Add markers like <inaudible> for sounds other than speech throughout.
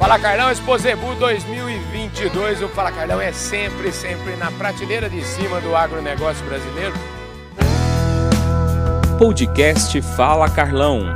Fala Carlão Exposebu 2022. O Fala Carlão é sempre, sempre na prateleira de cima do agronegócio brasileiro. Podcast Fala Carlão.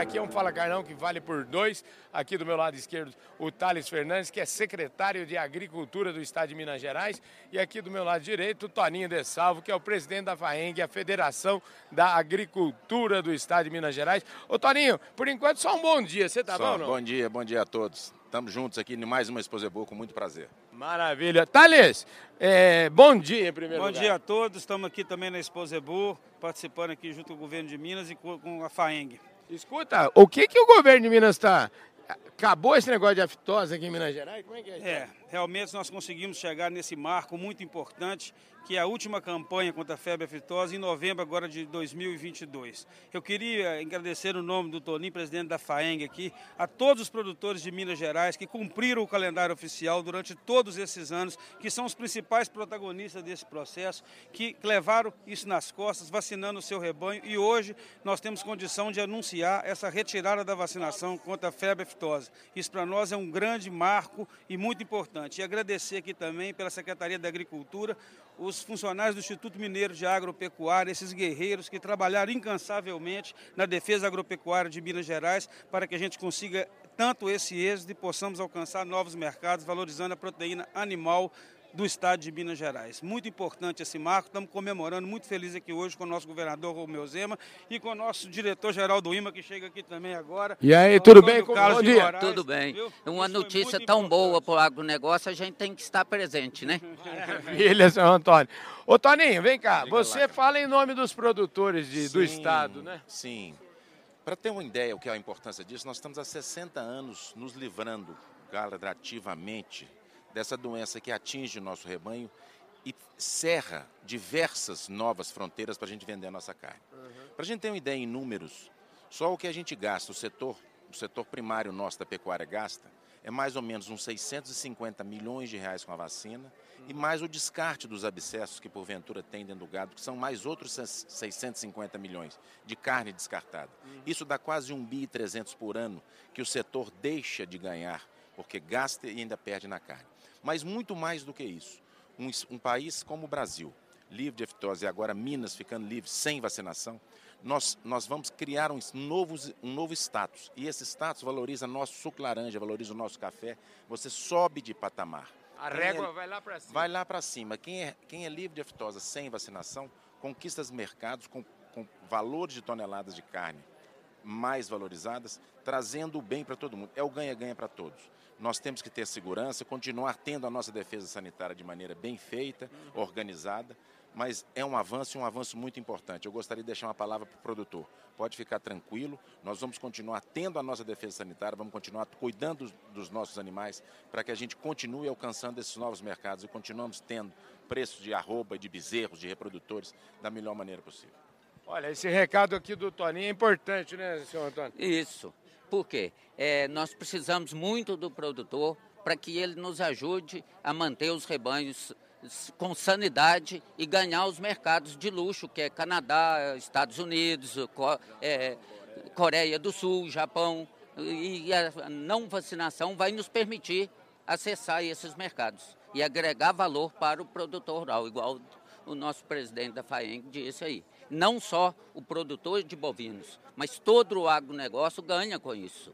Aqui é um Fala Carlão que vale por dois. Aqui do meu lado esquerdo, o Thales Fernandes, que é secretário de Agricultura do Estado de Minas Gerais. E aqui do meu lado direito, o Toninho de Salvo, que é o presidente da FAENG, a Federação da Agricultura do Estado de Minas Gerais. Ô Toninho, por enquanto só um bom dia. Você tá Só, bom, não? Bom dia, bom dia a todos. Estamos juntos aqui em mais uma Exposebo com muito prazer. Maravilha. Thales, é, bom dia em primeiro Bom lugar. dia a todos, estamos aqui também na Exposebu, participando aqui junto com o governo de Minas e com a FAENG. Escuta, o que, que o governo de Minas está... Acabou esse negócio de aftosa aqui em Minas Gerais? Como é que é? É, realmente nós conseguimos chegar nesse marco muito importante, que é a última campanha contra a febre aftosa em novembro agora de 2022. Eu queria agradecer o nome do Toninho, presidente da FAENG aqui, a todos os produtores de Minas Gerais que cumpriram o calendário oficial durante todos esses anos, que são os principais protagonistas desse processo, que levaram isso nas costas, vacinando o seu rebanho e hoje nós temos condição de anunciar essa retirada da vacinação contra a febre aftosa. Isso para nós é um grande marco e muito importante. E agradecer aqui também pela Secretaria da Agricultura, os funcionários do Instituto Mineiro de Agropecuária, esses guerreiros que trabalharam incansavelmente na defesa agropecuária de Minas Gerais para que a gente consiga tanto esse êxito e possamos alcançar novos mercados, valorizando a proteína animal do estado de Minas Gerais. Muito importante esse marco, estamos comemorando, muito feliz aqui hoje com o nosso governador Romeu Zema e com o nosso diretor-geral do IMA, que chega aqui também agora. E aí, o tudo bem? Como- Carlos bom dia. Moraes, Tudo bem. viu? Uma Isso notícia tão boa importante. para o agronegócio, a gente tem que estar presente, né? <laughs> Maravilha, seu Antônio. Ô, Toninho, vem cá. Você fala em nome dos produtores de- do Sim, Estado, né? Sim. Para ter uma ideia o que é a importância disso, nós estamos há 60 anos nos livrando gradativamente dessa doença que atinge o nosso rebanho e cerra diversas novas fronteiras para a gente vender a nossa carne. Para a gente ter uma ideia em números, só o que a gente gasta, o setor, o setor primário nosso da pecuária gasta, é mais ou menos uns 650 milhões de reais com a vacina e mais o descarte dos abscessos que porventura tem dentro do gado, que são mais outros 650 milhões de carne descartada. Isso dá quase 1 bi e 300 por ano que o setor deixa de ganhar, porque gasta e ainda perde na carne. Mas muito mais do que isso, um, um país como o Brasil, livre de aftosa e agora Minas ficando livre sem vacinação, nós, nós vamos criar um, novo, um novo status. E esse status valoriza nosso suco laranja, valoriza o nosso café. Você sobe de patamar. A régua é- vai lá pra cima. Vai lá para cima. Quem é, quem é livre de aftosa sem vacinação conquista os mercados com, com valores de toneladas de carne mais valorizadas, trazendo o bem para todo mundo. É o ganha-ganha para todos. Nós temos que ter segurança, continuar tendo a nossa defesa sanitária de maneira bem feita, organizada, mas é um avanço e um avanço muito importante. Eu gostaria de deixar uma palavra para o produtor. Pode ficar tranquilo, nós vamos continuar tendo a nossa defesa sanitária, vamos continuar cuidando dos, dos nossos animais para que a gente continue alcançando esses novos mercados e continuamos tendo preços de arroba, de bezerros, de reprodutores da melhor maneira possível. Olha, esse recado aqui do Toninho é importante, né, senhor Antônio? Isso. Por quê? É, nós precisamos muito do produtor para que ele nos ajude a manter os rebanhos com sanidade e ganhar os mercados de luxo, que é Canadá, Estados Unidos, é, Coreia do Sul, Japão. E a não vacinação vai nos permitir acessar esses mercados e agregar valor para o produtor rural, igual o nosso presidente da FAENG disse aí. Não só o produtor de bovinos, mas todo o agronegócio ganha com isso.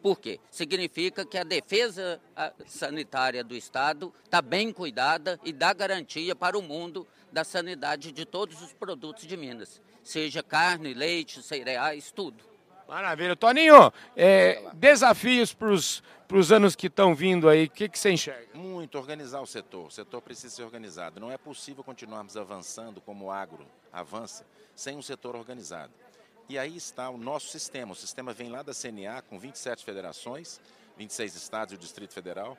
Por quê? Significa que a defesa sanitária do Estado está bem cuidada e dá garantia para o mundo da sanidade de todos os produtos de Minas, seja carne, leite, cereais, tudo. Maravilha. Toninho, é, desafios para os anos que estão vindo aí, o que, que você enxerga? Muito organizar o setor. O setor precisa ser organizado. Não é possível continuarmos avançando como o agro avança sem um setor organizado. E aí está o nosso sistema. O sistema vem lá da CNA com 27 federações, 26 estados e o Distrito Federal.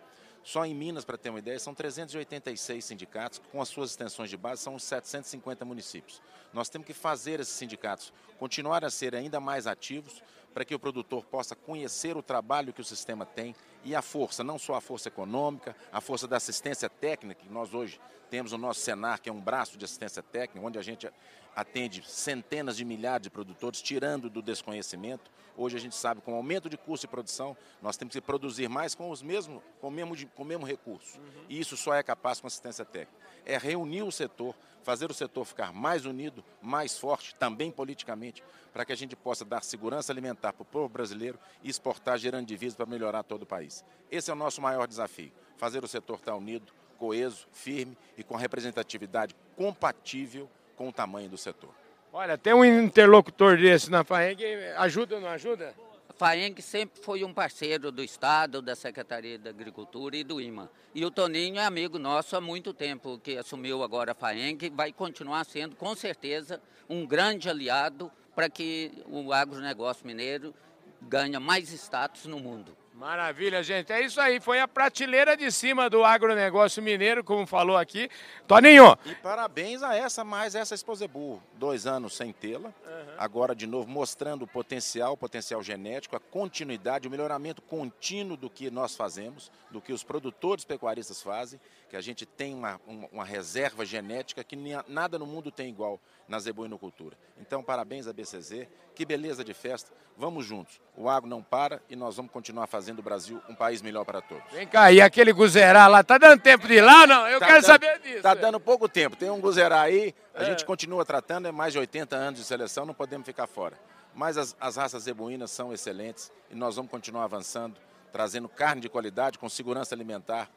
Só em Minas, para ter uma ideia, são 386 sindicatos, com as suas extensões de base, são uns 750 municípios. Nós temos que fazer esses sindicatos continuar a ser ainda mais ativos para que o produtor possa conhecer o trabalho que o sistema tem e a força, não só a força econômica, a força da assistência técnica, que nós hoje temos o nosso Senar, que é um braço de assistência técnica, onde a gente atende centenas de milhares de produtores, tirando do desconhecimento. Hoje a gente sabe, com o aumento de custo de produção, nós temos que produzir mais com os mesmos, com o mesmo, com o mesmo recurso. Uhum. E isso só é capaz com assistência técnica. É reunir o setor, fazer o setor ficar mais unido, mais forte, também politicamente, para que a gente possa dar segurança alimentar para o povo brasileiro e exportar gerando divisas para melhorar todo o país. Esse é o nosso maior desafio, fazer o setor estar unido, coeso, firme e com representatividade compatível com o tamanho do setor. Olha, tem um interlocutor desse na FAENG, ajuda ou não ajuda? FAENG sempre foi um parceiro do Estado, da Secretaria da Agricultura e do IMA. E o Toninho é amigo nosso há muito tempo, que assumiu agora a FAENG, vai continuar sendo, com certeza, um grande aliado para que o agronegócio mineiro ganhe mais status no mundo. Maravilha, gente. É isso aí. Foi a prateleira de cima do agronegócio mineiro, como falou aqui. Toninho! E parabéns a essa, mais essa Exposebu. Dois anos sem tê-la. Uhum. Agora, de novo, mostrando o potencial, o potencial genético, a continuidade, o melhoramento contínuo do que nós fazemos, do que os produtores pecuaristas fazem, que a gente tem uma, uma, uma reserva genética que nada no mundo tem igual na zebuinocultura. Então, parabéns a BCZ. Que beleza de festa. Vamos juntos. O agro não para e nós vamos continuar fazendo o Brasil um país melhor para todos. Vem cá, e aquele Guzerá lá, tá dando tempo de ir lá não? Eu tá quero dando, saber disso. Tá dando pouco tempo. Tem um Guzerá aí, a é. gente continua tratando, é mais de 80 anos de seleção, não podemos ficar fora. Mas as, as raças zebuínas são excelentes e nós vamos continuar avançando, trazendo carne de qualidade, com segurança alimentar,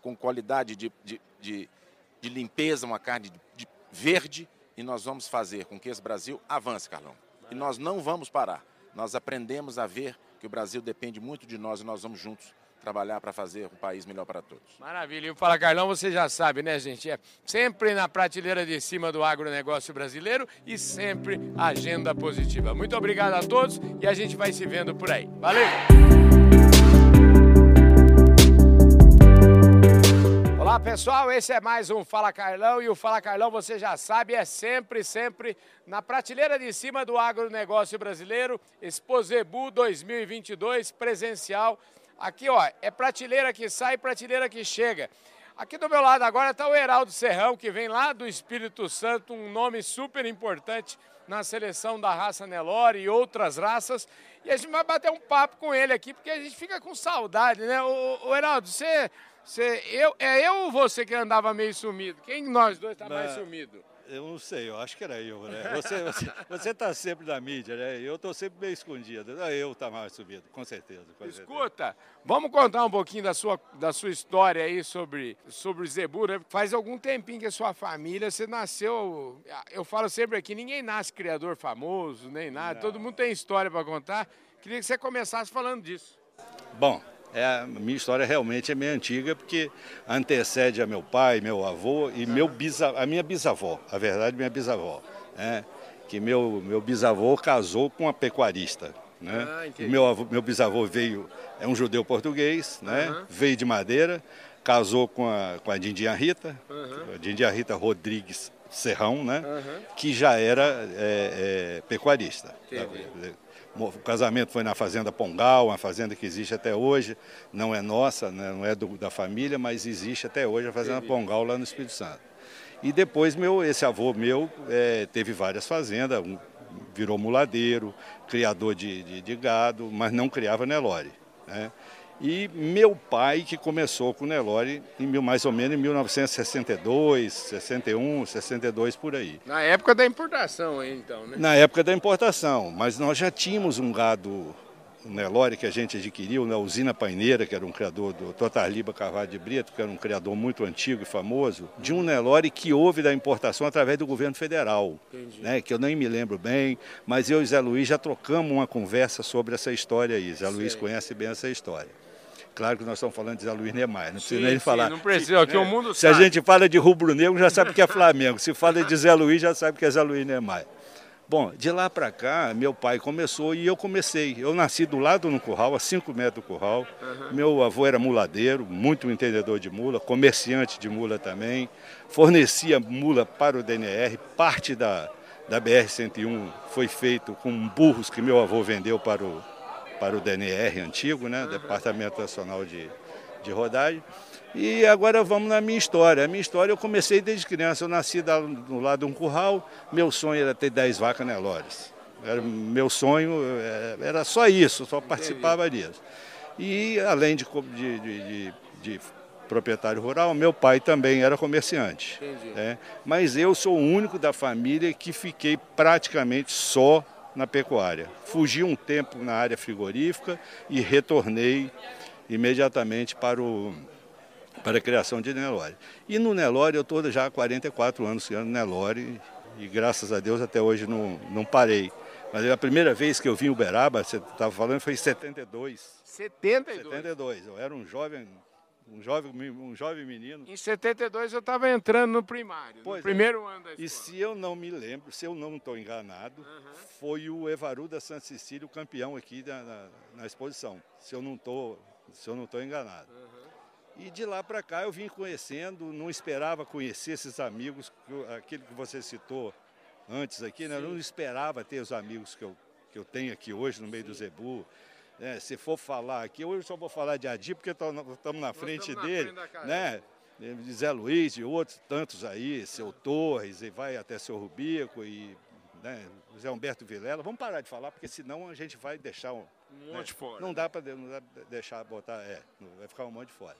com qualidade de, de, de, de limpeza, uma carne de, de verde, e nós vamos fazer com que esse Brasil avance, Carlão. E nós não vamos parar. Nós aprendemos a ver que o Brasil depende muito de nós e nós vamos juntos trabalhar para fazer um país melhor para todos. Maravilha. E o Fala Carlão, você já sabe, né, gente? É sempre na prateleira de cima do agronegócio brasileiro e sempre agenda positiva. Muito obrigado a todos e a gente vai se vendo por aí. Valeu! Olá pessoal, esse é mais um Fala Carlão e o Fala Carlão, você já sabe, é sempre, sempre na prateleira de cima do agronegócio brasileiro, Exposebu 2022 presencial. Aqui ó, é prateleira que sai, prateleira que chega. Aqui do meu lado agora está o Heraldo Serrão, que vem lá do Espírito Santo, um nome super importante na seleção da raça Nelore e outras raças. E a gente vai bater um papo com ele aqui, porque a gente fica com saudade, né? O, Heraldo, você você, eu, é eu ou você que andava meio sumido? Quem de nós dois está mais sumido? Eu não sei, eu acho que era eu, né? Você está você, tá sempre na mídia, né? Eu estou sempre meio escondido. Eu tá mais sumido, com certeza. Com Escuta, certeza. vamos contar um pouquinho da sua, da sua história aí sobre, sobre Zebu, né? Faz algum tempinho que a sua família, você nasceu. Eu falo sempre aqui, ninguém nasce criador famoso, nem nada. Não. Todo mundo tem história para contar. Queria que você começasse falando disso. Bom, é, a minha história realmente é meio antiga, porque antecede a meu pai, meu avô e meu bisa, a minha bisavó, a verdade, minha bisavó. Né? Que meu, meu bisavô casou com uma pecuarista. Né? Ah, meu, avô, meu bisavô veio, é um judeu português, né? Uhum. veio de Madeira, casou com a, com a Dindinha Rita, uhum. a Dindinha Rita Rodrigues Serrão, né? Uhum. que já era é, é, pecuarista. Entendi. O casamento foi na Fazenda Pongal, uma fazenda que existe até hoje, não é nossa, né, não é do, da família, mas existe até hoje a Fazenda Pongal lá no Espírito Santo. E depois meu, esse avô meu é, teve várias fazendas, um, virou muladeiro, criador de, de, de, gado, mas não criava Nelore. Né? E meu pai, que começou com o Nelore em mil, mais ou menos em 1962, 61, 62 por aí. Na época da importação, aí, então, né? Na época da importação, mas nós já tínhamos um gado Nelore que a gente adquiriu na usina Paineira, que era um criador do Totarliba Carvalho de Brito, que era um criador muito antigo e famoso, de um Nelore que houve da importação através do governo federal, né, que eu nem me lembro bem, mas eu e Zé Luiz já trocamos uma conversa sobre essa história aí. Zé Luiz conhece bem essa história. Claro que nós estamos falando de Zé Luiz Neymar, não precisa sim, nem sim, falar. Não precisa, aqui o mundo Se sabe. a gente fala de rubro-negro, já sabe que é Flamengo. Se fala de Zé Luiz, já sabe que é Zé Luiz Neymar. Bom, de lá para cá, meu pai começou e eu comecei. Eu nasci do lado no curral, a 5 metros do curral. Uhum. Meu avô era muladeiro, muito entendedor de mula, comerciante de mula também. Fornecia mula para o DNR. Parte da, da BR-101 foi feito com burros que meu avô vendeu para o, para o DNR antigo, né? Uhum. Departamento Nacional de, de rodagem. E agora vamos na minha história. A minha história eu comecei desde criança. Eu nasci do lado de um curral. Meu sonho era ter 10 vacas Nelores. Era meu sonho, é, era só isso, só participava disso. E além de, de, de, de proprietário rural, meu pai também era comerciante. É, mas eu sou o único da família que fiquei praticamente só na pecuária. Fugi um tempo na área frigorífica e retornei imediatamente para, o, para a criação de Nelore. E no Nelore eu estou já há 44 anos criando Nelore e graças a Deus até hoje não, não parei. Mas a primeira vez que eu vim em Uberaba, você estava falando, foi em 72. 72? 72. Eu era um jovem um jovem, um jovem menino. Em 72 eu estava entrando no primário, pois no é. primeiro ano da escola. E se eu não me lembro, se eu não estou enganado, uhum. foi o Evaru da Santa Cecília o campeão aqui na, na, na exposição, se eu não estou se eu não estou enganado. Uhum. E de lá para cá eu vim conhecendo, não esperava conhecer esses amigos, aquele que você citou antes aqui, né? eu não esperava ter os amigos que eu, que eu tenho aqui hoje no meio Sim. do Zebu. É, se for falar aqui, hoje eu só vou falar de Adi, porque estamos na frente dele, na frente né? De Zé Luiz e outros tantos aí, seu Torres, e vai até seu Rubico e né, Zé Humberto Vilela. Vamos parar de falar, porque senão a gente vai deixar um, um monte né? fora. Não dá para deixar botar, é, vai ficar um monte fora.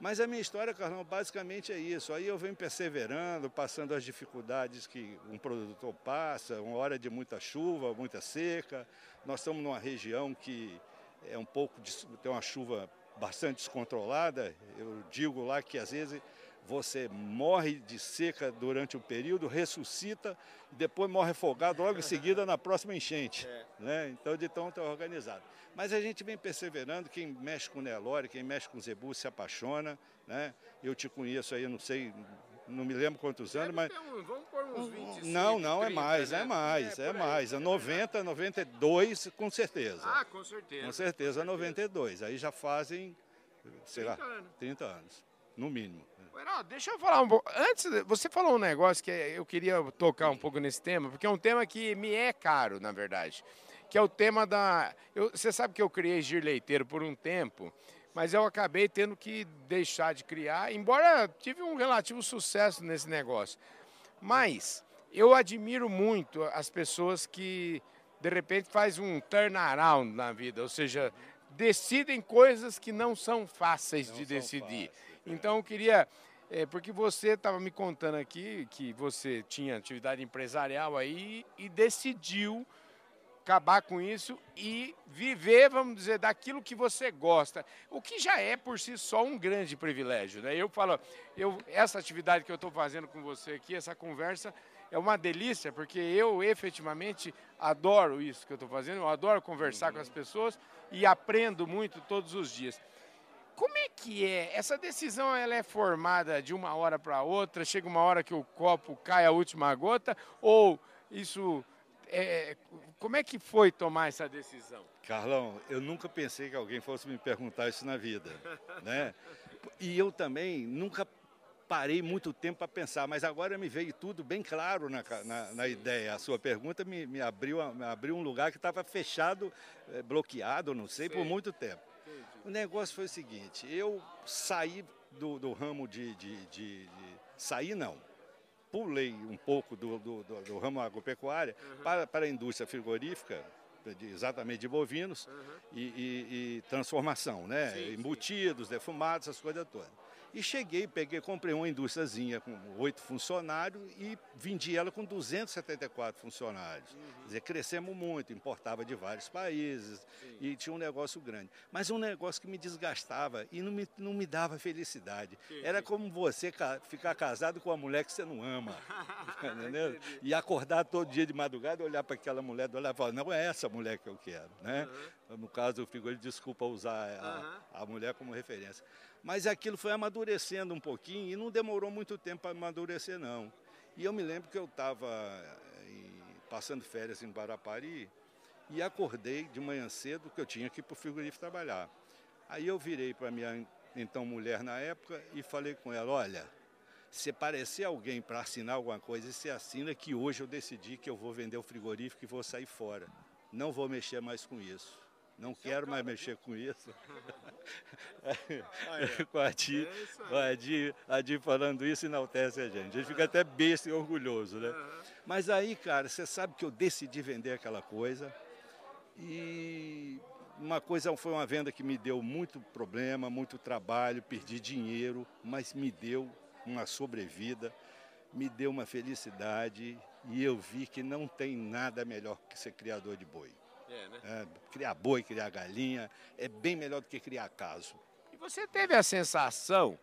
Mas a minha história, Carlão, basicamente é isso. Aí eu venho perseverando, passando as dificuldades que um produtor passa, uma hora de muita chuva, muita seca. Nós estamos numa região que é um pouco tem uma chuva bastante descontrolada. Eu digo lá que às vezes você morre de seca durante um período, ressuscita e depois morre afogado logo em seguida na próxima enchente. É. Né? Então, de tão, tão organizado. Mas a gente vem perseverando, quem mexe com Nelore, quem mexe com Zebu se apaixona. Né? Eu te conheço aí, não sei, não me lembro quantos anos, mas. Um, vamos pôr uns 25. Não, não, 30, é mais, né? é mais, é, é mais. É 90, 92, com certeza. Ah, com certeza. Com certeza, 92. Aí já fazem, sei 30 lá, anos. 30 anos, no mínimo. Não, deixa eu falar um pouco. Antes, você falou um negócio que eu queria tocar um pouco nesse tema, porque é um tema que me é caro, na verdade. Que é o tema da. Eu, você sabe que eu criei Gir Leiteiro por um tempo mas eu acabei tendo que deixar de criar, embora tive um relativo sucesso nesse negócio. Mas eu admiro muito as pessoas que de repente faz um turnaround na vida, ou seja, decidem coisas que não são fáceis não de decidir. Fáceis, é. Então eu queria, é, porque você estava me contando aqui que você tinha atividade empresarial aí e decidiu acabar com isso e viver, vamos dizer, daquilo que você gosta, o que já é por si só um grande privilégio. Né? Eu falo, eu, essa atividade que eu estou fazendo com você aqui, essa conversa, é uma delícia, porque eu efetivamente adoro isso que eu estou fazendo, eu adoro conversar uhum. com as pessoas e aprendo muito todos os dias. Como é que é? Essa decisão ela é formada de uma hora para outra? Chega uma hora que o copo cai a última gota? Ou isso é, como é que foi tomar essa decisão? Carlão, eu nunca pensei que alguém fosse me perguntar isso na vida, <laughs> né? E eu também nunca parei muito tempo para pensar, mas agora me veio tudo bem claro na, na, na ideia. A sua pergunta me, me, abriu, me abriu um lugar que estava fechado, é, bloqueado, não sei, por muito tempo. Entendi. O negócio foi o seguinte, eu saí do, do ramo de, de, de, de... Saí não, pulei um pouco do, do, do, do ramo agropecuária uhum. para, para a indústria frigorífica, de, exatamente de bovinos, uhum. e, e, e, transformação, né? Sim, Embutidos, sim. defumados, essas coisas todas. E cheguei, peguei, comprei uma indústriazinha com oito funcionários e vendi ela com 274 funcionários. Uhum. Quer dizer, crescemos muito, importava de vários países Sim. e tinha um negócio grande. Mas um negócio que me desgastava e não me, não me dava felicidade. Sim. Era como você ficar casado com uma mulher que você não ama. <laughs> entendeu? E acordar todo dia de madrugada, olhar para aquela mulher e olhar e falar, não é essa mulher que eu quero. Né? Uhum. No caso, o frigorífico, desculpa usar a, uhum. a mulher como referência. Mas aquilo foi amadurecendo um pouquinho e não demorou muito tempo para amadurecer, não. E eu me lembro que eu estava eh, passando férias em Guarapari e acordei de manhã cedo que eu tinha que ir para o frigorífico trabalhar. Aí eu virei para minha então mulher na época e falei com ela, olha, se parecer alguém para assinar alguma coisa, você assina que hoje eu decidi que eu vou vender o frigorífico e vou sair fora. Não vou mexer mais com isso. Não quero mais mexer com isso. <laughs> com a Di, a, Di, a Di falando isso enaltece a gente. A gente fica até besta e orgulhoso, né? Mas aí, cara, você sabe que eu decidi vender aquela coisa e uma coisa foi uma venda que me deu muito problema, muito trabalho, perdi dinheiro, mas me deu uma sobrevida, me deu uma felicidade e eu vi que não tem nada melhor que ser criador de boi. É, né? É, criar boi, criar galinha, é bem melhor do que criar caso. E você teve a sensação,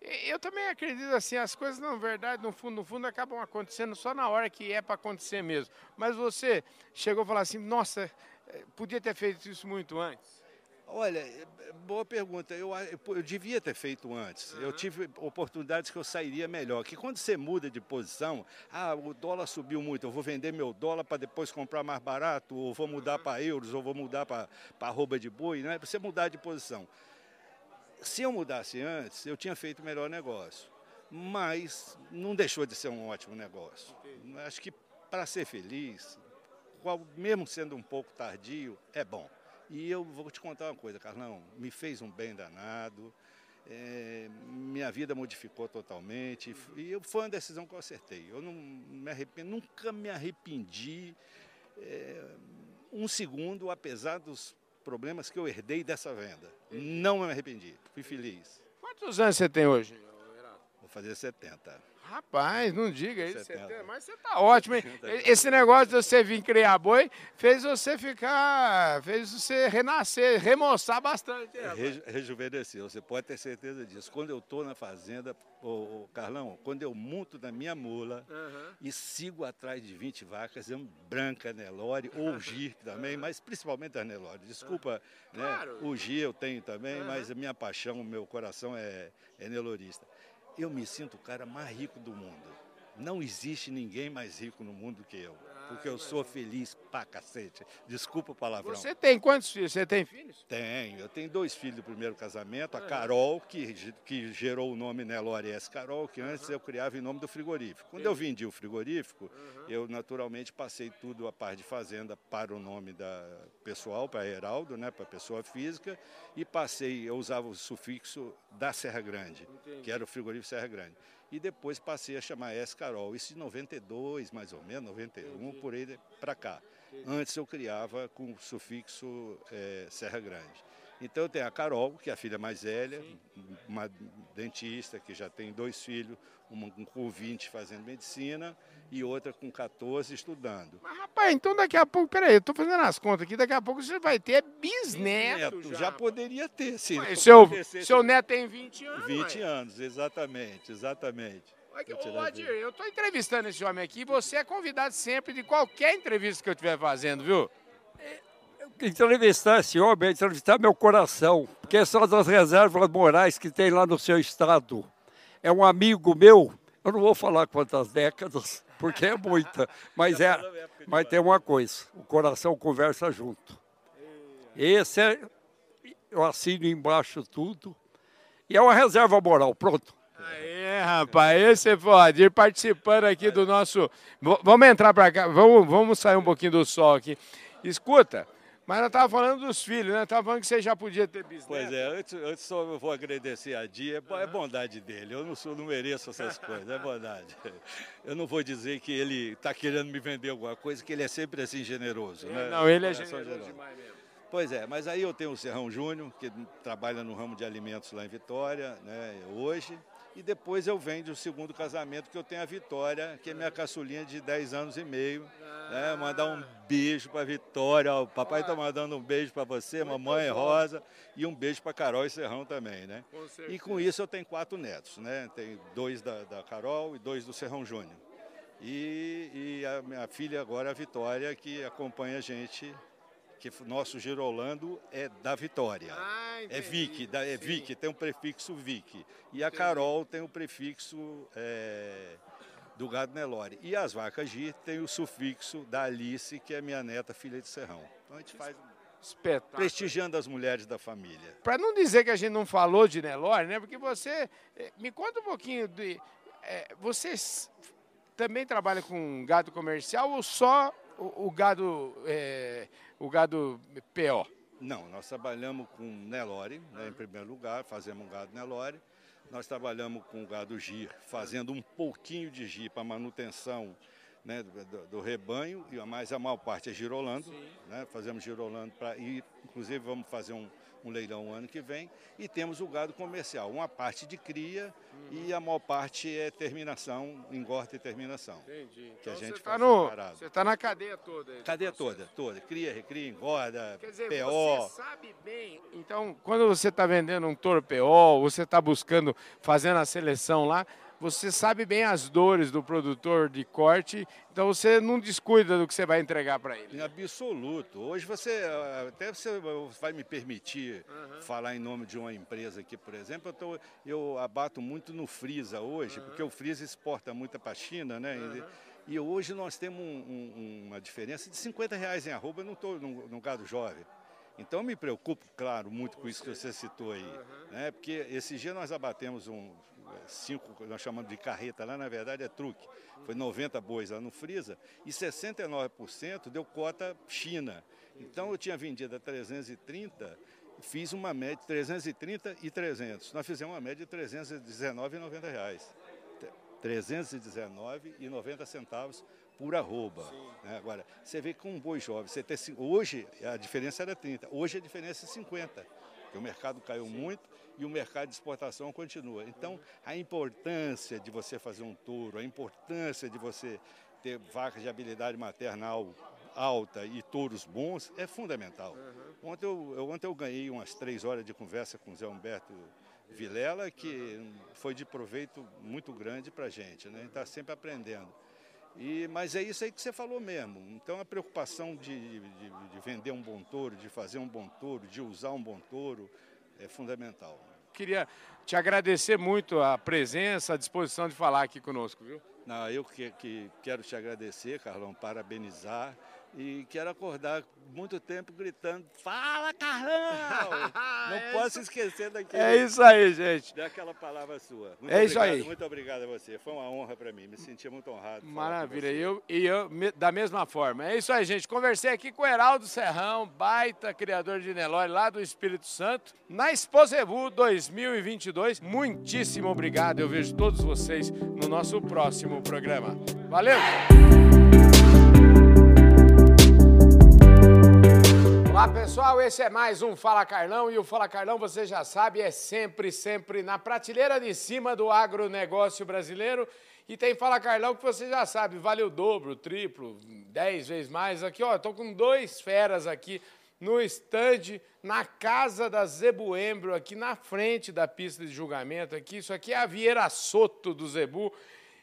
eu também acredito assim, as coisas na verdade, no fundo, no fundo, acabam acontecendo só na hora que é para acontecer mesmo. Mas você chegou a falar assim, nossa, eh, podia ter feito isso muito antes. Olha, é, é, boa pergunta. Eu, eu devia ter feito antes. Uhum. Eu tive oportunidades que eu sairia melhor. Que quando você muda de posição, ah, o dólar subiu muito, eu vou vender meu dólar para depois comprar mais barato, ou vou mudar para euros, ou vou mudar para arroba de boi, não é para você mudar de posição. Se eu mudasse antes, eu tinha feito o melhor negócio. Mas não deixou de ser um ótimo negócio. Acho que para ser feliz, mesmo sendo um pouco tardio, é bom. E eu vou te contar uma coisa, Carlão, me fez um bem danado, é, minha vida modificou totalmente e foi uma decisão que eu acertei. Eu não me arrependo, nunca me arrependi é, um segundo, apesar dos problemas que eu herdei dessa venda. Não me arrependi, fui feliz. Quantos anos você tem hoje? Vou fazer 70. Rapaz, não diga isso, mas você tá ótimo, hein? Esse negócio de você vir criar boi fez você ficar, fez você renascer, remoçar bastante. Re, rejuvenesceu, você pode ter certeza disso. Quando eu estou na fazenda, ô, Carlão, quando eu monto na minha mula uhum. e sigo atrás de 20 vacas, eu branca, Nelore, ou Gir <laughs> também, uhum. mas principalmente a Nelore. Desculpa, uhum. né? Claro. O Gir eu tenho também, mas a minha paixão, o meu coração é, é Nelorista eu me sinto o cara mais rico do mundo. Não existe ninguém mais rico no mundo que eu. Porque eu sou feliz pra cacete. Desculpa o palavrão. Você tem quantos filhos? Você tem filhos? Tenho. Eu tenho dois filhos do primeiro casamento. A Carol, que, que gerou o nome Nelore S. Carol, que antes eu criava em nome do frigorífico. Quando eu vendi o frigorífico, eu naturalmente passei tudo a parte de fazenda para o nome da pessoal, para Heraldo, né, para pessoa física, e passei, eu usava o sufixo da Serra Grande, que era o frigorífico Serra Grande e depois passei a chamar S Carol. Isso de 92, mais ou menos, 91, Entendi. por aí para cá. Antes eu criava com o sufixo é, Serra Grande. Então eu tenho a Carol, que é a filha mais velha, Sim. uma dentista que já tem dois filhos, uma com 20 fazendo medicina e outra com 14 estudando. Mas rapaz, então daqui a pouco, peraí, eu estou fazendo as contas aqui, daqui a pouco você vai ter bisneto. bisneto já. já poderia ter, sim. Mas seu, seu neto tem 20 anos. 20 anos, exatamente, exatamente. Ô, Adir, eu estou entrevistando esse homem aqui, você é convidado sempre de qualquer entrevista que eu estiver fazendo, viu? Entrevistar esse homem é entrevistar meu coração, porque são as reservas morais que tem lá no seu estado. É um amigo meu, eu não vou falar quantas décadas, <laughs> porque é muita, mas é, mas tem uma coisa, o coração conversa junto. Esse é, eu assino embaixo tudo, e é uma reserva moral, pronto. Aí, rapaz, esse pode ir participando aqui do nosso. Vamos entrar para cá, vamos, vamos sair um pouquinho do sol aqui. Escuta, mas eu estava falando dos filhos, né? Estava falando que você já podia ter bisneto. Pois é, antes, antes só eu vou agradecer a Dia, é, é bondade dele. Eu não, sou, não mereço essas coisas, é bondade. Eu não vou dizer que ele está querendo me vender alguma coisa, que ele é sempre assim generoso. Né? Não, ele é, é generoso demais mesmo. Pois é, mas aí eu tenho o Serrão Júnior, que trabalha no ramo de alimentos lá em Vitória, né, hoje. E depois eu venho do segundo casamento, que eu tenho a Vitória, que é minha caçulinha de 10 anos e meio. Né? Mandar um beijo para Vitória. O papai está mandando um beijo para você, mamãe Rosa, e um beijo para Carol e Serrão também, né? Com e com isso eu tenho quatro netos, né? Tem dois da, da Carol e dois do Serrão Júnior. E, e a minha filha agora, a Vitória, que acompanha a gente que nosso Girolando é da Vitória. Ah, é Vic, da, é Vic, tem um prefixo Vic. E a Carol tem o prefixo é, do gado Nelore. E as vacas Gir tem o sufixo da Alice, que é minha neta, filha de Serrão. Então a gente faz Espetáculo. prestigiando as mulheres da família. Para não dizer que a gente não falou de Nelore, né? Porque você eh, me conta um pouquinho de é, você também trabalha com gado comercial ou só o, o gado é, o gado PO? Não, nós trabalhamos com Nelore, né, em primeiro lugar, fazemos um gado Nelore. Nós trabalhamos com o gado GIR, fazendo um pouquinho de GIR para manutenção né, do, do, rebanho, mas a maior parte é girolando. Né, fazemos girolando para ir, inclusive vamos fazer um, um leilão ano que vem. E temos o gado comercial, uma parte de cria uhum. e a maior parte é terminação, engorda e terminação. Entendi. Que então a gente você está no, Você está na cadeia toda. Cadeia toda, toda. Cria, recria, engorda, Quer dizer, PO. Você sabe bem. Então, quando você está vendendo um touro PO, você está buscando, fazendo a seleção lá, você sabe bem as dores do produtor de corte, então você não descuida do que você vai entregar para ele. Em absoluto. Hoje você, até você vai me permitir uhum. falar em nome de uma empresa aqui, por exemplo, eu, tô, eu abato muito no Frisa hoje, uhum. porque o Frisa exporta muito para a China, né? Uhum. E, hoje nós temos um, um, uma diferença de 50 reais em arroba no, no, no gado jovem. Então me preocupo, claro, muito com isso que você citou aí. Né? Porque esse dia nós abatemos um, cinco, nós chamamos de carreta, lá na verdade é truque. Foi 90 bois lá no Frisa e 69% deu cota China. Então eu tinha vendido a 330, fiz uma média de 330 e 300. Nós fizemos uma média de 319,90 reais. 319,90 centavos por arroba. Né? Agora, você vê com um boi jovem, você tem, hoje a diferença era 30, hoje a diferença é 50, porque o mercado caiu Sim. muito e o mercado de exportação continua. Então, a importância de você fazer um touro, a importância de você ter vacas de habilidade maternal alta e touros bons é fundamental. Uhum. Ontem, eu, ontem eu ganhei umas três horas de conversa com o Zé Humberto Vilela, que foi de proveito muito grande para a gente, né? está sempre aprendendo. E, mas é isso aí que você falou mesmo. Então a preocupação de, de, de, vender um bom touro, de fazer um bom touro, de usar um bom touro, é fundamental. Queria te agradecer muito a presença, a disposição de falar aqui conosco, viu? Não, eu que, que quero te agradecer, Carlão, parabenizar e quero acordar muito tempo gritando: Fala, Carlão! <laughs> Não é posso isso. esquecer daquele. É isso aí, gente. Daquela palavra sua. Muito é isso aí. Muito obrigado a você. Foi uma honra para mim. Me sentia muito honrado. Maravilha. E eu, e eu, da mesma forma. É isso aí, gente. Conversei aqui com o Heraldo Serrão, baita criador de Nelore lá do Espírito Santo, na Exposebu 2022. Muitíssimo obrigado. Eu vejo todos vocês no nosso próximo programa. Valeu! Olá pessoal, esse é mais um Fala Carlão e o Fala Carlão, você já sabe, é sempre, sempre na prateleira de cima do agronegócio brasileiro. E tem Fala Carlão que você já sabe, vale o dobro, o triplo, dez vezes mais. Aqui, ó, estou com dois feras aqui no estande, na casa da Zebuembro, aqui na frente da pista de julgamento. Aqui, isso aqui é a Vieira Soto do Zebu.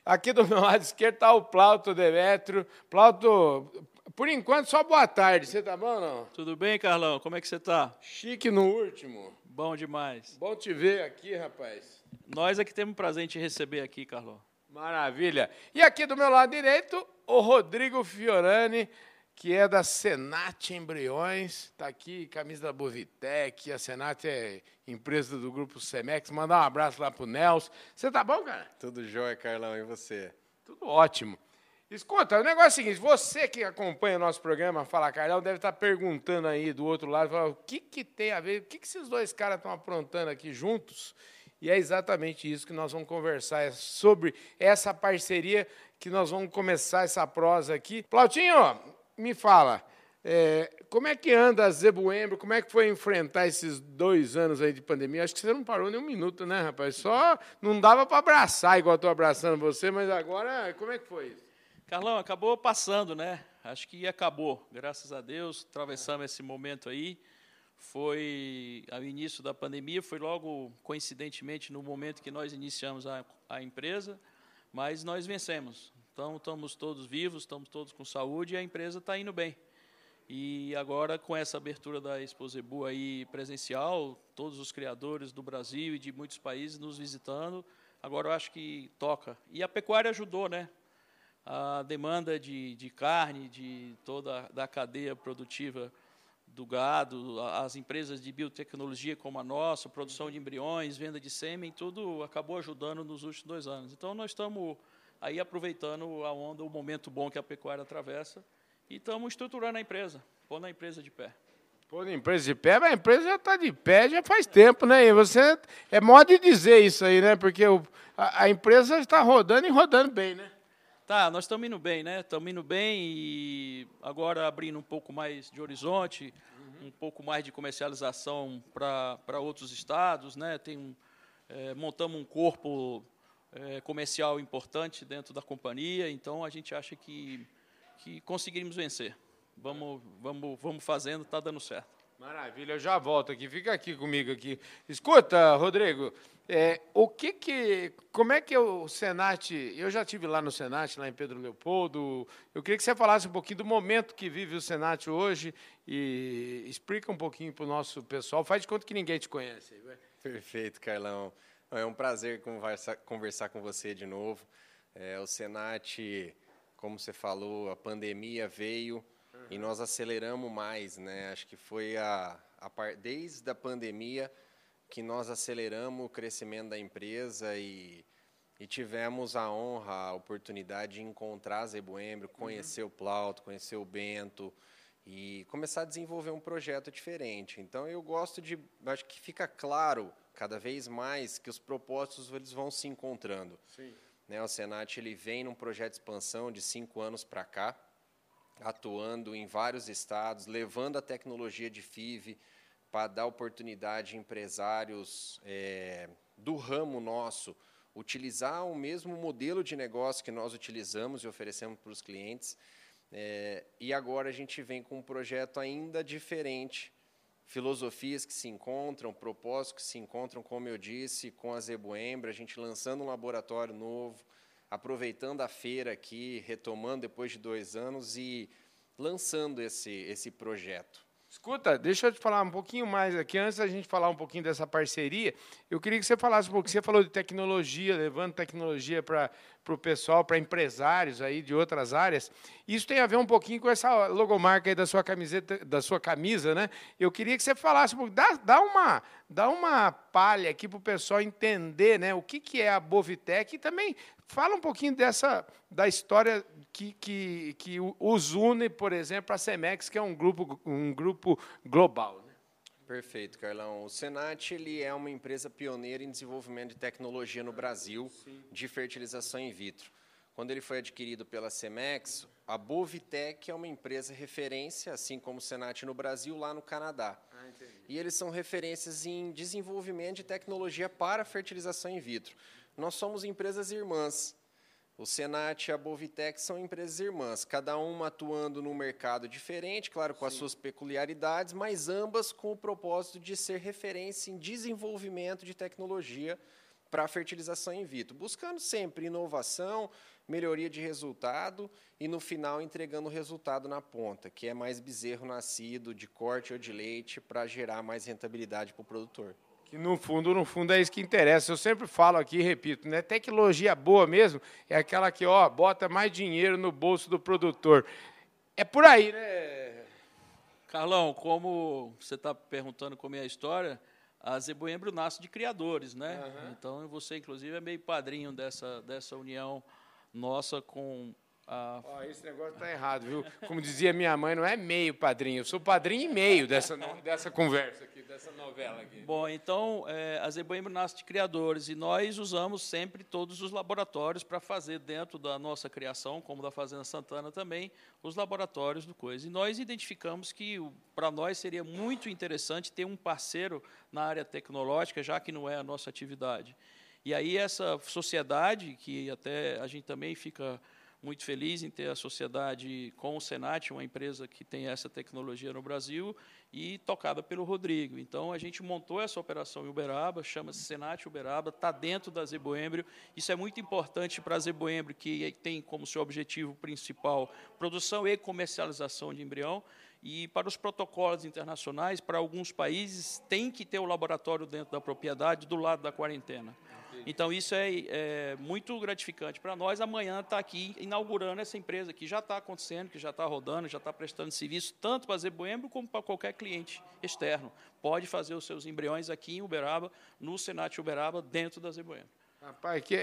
Aqui do meu lado esquerdo está o Plauto Demetrio. Plauto, por enquanto, só boa tarde. Você tá bom ou não? Tudo bem, Carlão? Como é que você tá? Chique no último. Bom demais. Bom te ver aqui, rapaz. Nós é que temos prazer em te receber aqui, Carlão. Maravilha. E aqui do meu lado direito, o Rodrigo Fiorani, que é da Senat Embriões. Está aqui, camisa da Bovitec. A Senat é empresa do grupo Semex. Mandar um abraço lá pro Nelson. Você tá bom, cara? Tudo jóia, Carlão. E você? Tudo ótimo. Escuta, o negócio é o seguinte: você que acompanha o nosso programa Fala Carlão deve estar perguntando aí do outro lado, o que, que tem a ver, o que, que esses dois caras estão aprontando aqui juntos? E é exatamente isso que nós vamos conversar, é sobre essa parceria que nós vamos começar essa prosa aqui. Plautinho, me fala, é, como é que anda a Zebuembro? Como é que foi enfrentar esses dois anos aí de pandemia? Acho que você não parou nem um minuto, né, rapaz? Só não dava para abraçar igual estou abraçando você, mas agora, como é que foi isso? Carlão, acabou passando, né? Acho que acabou, graças a Deus, atravessamos esse momento aí. Foi ao início da pandemia, foi logo coincidentemente no momento que nós iniciamos a, a empresa, mas nós vencemos. Então, estamos todos vivos, estamos todos com saúde e a empresa está indo bem. E agora, com essa abertura da Exposebu aí presencial, todos os criadores do Brasil e de muitos países nos visitando, agora eu acho que toca. E a pecuária ajudou, né? A demanda de, de carne, de toda da cadeia produtiva do gado, as empresas de biotecnologia como a nossa, produção de embriões, venda de sêmen, tudo acabou ajudando nos últimos dois anos. Então, nós estamos aí aproveitando a onda, o momento bom que a pecuária atravessa e estamos estruturando a empresa, pondo a empresa de pé. Pô, empresa de pé, mas a empresa já está de pé já faz tempo, né? E você é modo de dizer isso aí, né? Porque o, a, a empresa está rodando e rodando bem, né? Tá, nós estamos indo bem, né? Estamos indo bem e agora abrindo um pouco mais de horizonte, uhum. um pouco mais de comercialização para outros estados, né? Tem é, montamos um corpo é, comercial importante dentro da companhia, então a gente acha que, que conseguiremos vencer. Vamos, vamos, vamos fazendo, está dando certo. Maravilha, eu já volto aqui, fica aqui comigo aqui. Escuta, Rodrigo, é, o que que, como é que o Senat, eu já tive lá no Senat, lá em Pedro Leopoldo, eu queria que você falasse um pouquinho do momento que vive o Senat hoje e explica um pouquinho para o nosso pessoal, faz de conta que ninguém te conhece. Perfeito, Carlão. É um prazer conversar, conversar com você de novo. É, o Senat, como você falou, a pandemia veio, e nós aceleramos mais, né? Acho que foi a, a desde a pandemia que nós aceleramos o crescimento da empresa e, e tivemos a honra, a oportunidade de encontrar a Zebuembro, uhum. conhecer uhum. o Plauto, conhecer o Bento e começar a desenvolver um projeto diferente. Então eu gosto de, acho que fica claro cada vez mais que os propósitos eles vão se encontrando. Sim. Né, o Senat ele vem num projeto de expansão de cinco anos para cá atuando em vários estados, levando a tecnologia de FIV para dar oportunidade a empresários é, do ramo nosso utilizar o mesmo modelo de negócio que nós utilizamos e oferecemos para os clientes. É, e agora a gente vem com um projeto ainda diferente, filosofias que se encontram, propósitos que se encontram, como eu disse, com a Zebuembra, a gente lançando um laboratório novo, aproveitando a feira aqui, retomando depois de dois anos e lançando esse, esse projeto. Escuta, deixa eu te falar um pouquinho mais aqui, antes da gente falar um pouquinho dessa parceria, eu queria que você falasse um pouco, você falou de tecnologia, levando tecnologia para o pessoal, para empresários aí de outras áreas. Isso tem a ver um pouquinho com essa logomarca aí da sua camiseta, da sua camisa, né? Eu queria que você falasse um pouco, dá, dá, uma, dá uma palha aqui para o pessoal entender né, o que, que é a Bovitec e também fala um pouquinho dessa da história que, que, que os une, por exemplo, a Cemex, que é um grupo, um grupo global. Né? Perfeito, Carlão. O Senat ele é uma empresa pioneira em desenvolvimento de tecnologia no Brasil Sim. de fertilização in vitro. Quando ele foi adquirido pela Cemex, a Bovitec é uma empresa referência, assim como o Senat no Brasil, lá no Canadá. Ah, e eles são referências em desenvolvimento de tecnologia para fertilização in vitro. Nós somos empresas irmãs. O Senat e a Bovitec são empresas irmãs, cada uma atuando num mercado diferente, claro, com Sim. as suas peculiaridades, mas ambas com o propósito de ser referência em desenvolvimento de tecnologia para a fertilização in vitro, buscando sempre inovação, melhoria de resultado e, no final, entregando o resultado na ponta, que é mais bezerro nascido de corte ou de leite para gerar mais rentabilidade para o produtor que no fundo, no fundo é isso que interessa. Eu sempre falo aqui e repito, né? Tecnologia boa mesmo é aquela que, ó, bota mais dinheiro no bolso do produtor. É por aí, né? Carlão, como você está perguntando como é a história, a Zebuembro nasce de criadores, né? Uhum. Então você, inclusive, é meio padrinho dessa, dessa união nossa com ah, esse negócio está errado, viu? Como dizia minha mãe, não é meio padrinho, eu sou padrinho e meio dessa, dessa conversa aqui, dessa novela aqui. Bom, então, é, a Zebuembro nasce de criadores e nós usamos sempre todos os laboratórios para fazer dentro da nossa criação, como da Fazenda Santana também, os laboratórios do Coisa. E nós identificamos que para nós seria muito interessante ter um parceiro na área tecnológica, já que não é a nossa atividade. E aí essa sociedade, que até a gente também fica muito feliz em ter a sociedade com o Senat, uma empresa que tem essa tecnologia no Brasil e tocada pelo Rodrigo. Então, a gente montou essa operação em Uberaba, chama-se Senat Uberaba, está dentro da Zeboembrio. Isso é muito importante para a Zeboembrio, que tem como seu objetivo principal produção e comercialização de embrião. E para os protocolos internacionais, para alguns países, tem que ter o laboratório dentro da propriedade, do lado da quarentena. Então, isso é, é muito gratificante para nós. Amanhã está aqui inaugurando essa empresa que já está acontecendo, que já está rodando, já está prestando serviço, tanto para Zebuembro como para qualquer cliente externo. Pode fazer os seus embriões aqui em Uberaba, no Senat Uberaba, dentro da Zebuembro. Rapaz, que é,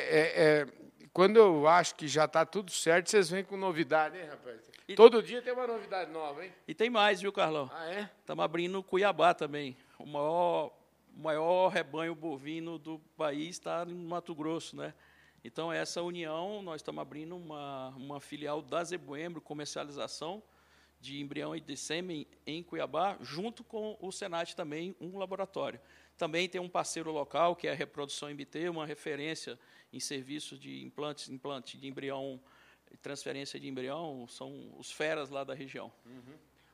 é, quando eu acho que já está tudo certo, vocês vêm com novidade, hein, rapaz? E- Todo dia tem uma novidade nova, hein? E tem mais, viu, Carlão? Ah, é? Estamos abrindo Cuiabá também. O maior, o maior rebanho bovino do país está no Mato Grosso, né? Então, essa união, nós estamos abrindo uma, uma filial da Zebuembro, comercialização de embrião e de sêmen em Cuiabá, junto com o Senat também, um laboratório. Também tem um parceiro local, que é a Reprodução MT, uma referência em serviços de implantes, implante de embrião, transferência de embrião, são os feras lá da região.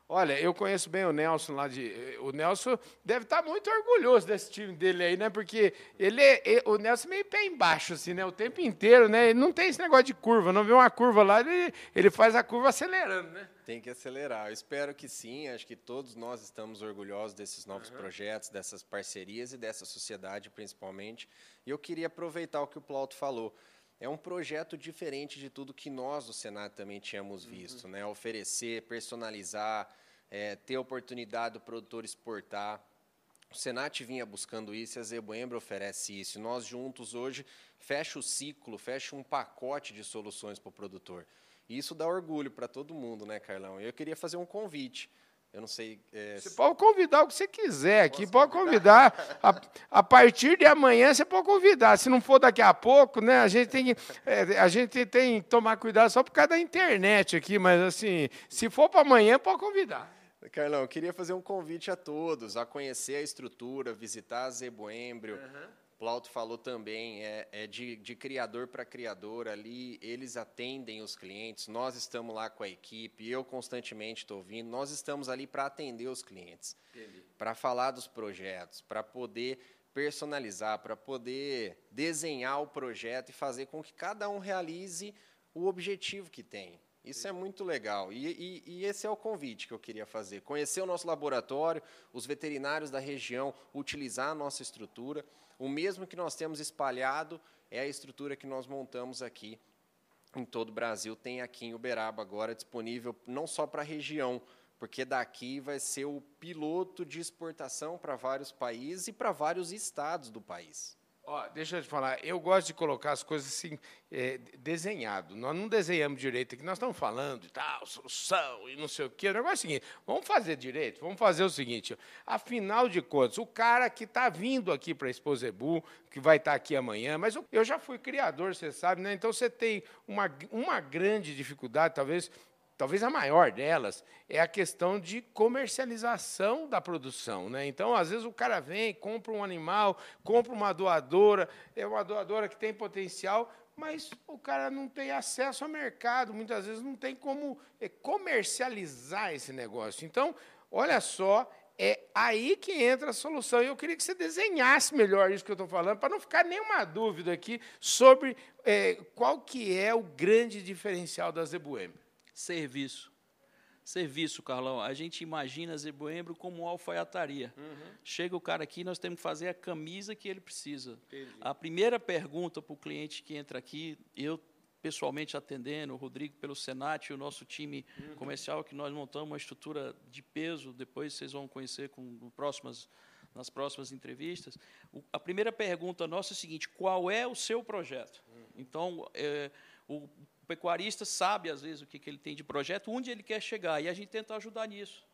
Olha, eu conheço bem o Nelson lá de. O Nelson deve estar muito orgulhoso desse time dele aí, né? Porque ele, é- e- o Nelson é meio pé embaixo, assim, né? O tempo inteiro, né? Ele não tem esse negócio de curva. Não vê uma curva lá, ele, ele faz a curva acelerando, né? Tem que acelerar. Eu espero que sim. Acho que todos nós estamos orgulhosos desses novos projetos, dessas parcerias e dessa sociedade, principalmente. E eu queria aproveitar o que o Plauto falou. É um projeto diferente de tudo que nós do Senado também tínhamos visto, né? Oferecer, personalizar, eh, ter oportunidade do produtor exportar. O Senat vinha buscando isso e a Zebuembra oferece isso. Nós juntos hoje fecha o ciclo, fecha um pacote de soluções para o produtor. E isso dá orgulho para todo mundo, né, Carlão? Eu queria fazer um convite. Eu não sei. eh, Você pode convidar o que você quiser aqui, pode convidar. A, a partir de amanhã você pode convidar. Se não for daqui a pouco, né? A gente tem que, é, a gente tem que tomar cuidado só por causa da internet aqui, mas assim, se for para amanhã, pode convidar. Carlão, eu queria fazer um convite a todos a conhecer a estrutura, visitar a Zebuembrio. Plauto falou também, é, é de, de criador para criador ali, eles atendem os clientes, nós estamos lá com a equipe, eu constantemente estou vindo, nós estamos ali para atender os clientes, para falar dos projetos, para poder personalizar, para poder desenhar o projeto e fazer com que cada um realize o objetivo que tem. Isso é muito legal. E, e- e esse é o convite que eu queria fazer. Conhecer o nosso laboratório, os veterinários da região, utilizar a nossa estrutura. O mesmo que nós temos espalhado é a estrutura que nós montamos aqui em todo o Brasil. Tem aqui em Uberaba agora disponível não só para a região, porque daqui vai ser o piloto de exportação para vários países e para vários estados do país. Deixa eu te falar, eu gosto de colocar as coisas assim, é, desenhado. Nós não desenhamos direito aqui, nós estamos falando de tal, solução e não sei o quê. O negócio é o seguinte: vamos fazer direito, vamos fazer o seguinte. Afinal de contas, o cara que está vindo aqui para a Exposebu, que vai estar aqui amanhã, mas eu, eu já fui criador, você sabe, né? Então você tem uma, uma grande dificuldade, talvez talvez a maior delas, é a questão de comercialização da produção. Né? Então, às vezes, o cara vem, compra um animal, compra uma doadora, é uma doadora que tem potencial, mas o cara não tem acesso ao mercado, muitas vezes não tem como eh, comercializar esse negócio. Então, olha só, é aí que entra a solução. E eu queria que você desenhasse melhor isso que eu estou falando, para não ficar nenhuma dúvida aqui sobre eh, qual que é o grande diferencial da Zebueme. Serviço. Serviço, Carlão. A gente imagina Zebuembro como uma alfaiataria. Chega o cara aqui, nós temos que fazer a camisa que ele precisa. A primeira pergunta para o cliente que entra aqui, eu pessoalmente atendendo, o Rodrigo pelo Senat e o nosso time comercial, que nós montamos uma estrutura de peso, depois vocês vão conhecer com próximas, nas próximas entrevistas. O- a primeira pergunta nossa é a seguinte: qual é o seu projeto? Então, é, o pecuarista sabe, às vezes, o que, que ele tem de projeto, onde ele quer chegar, e a gente tenta ajudar nisso.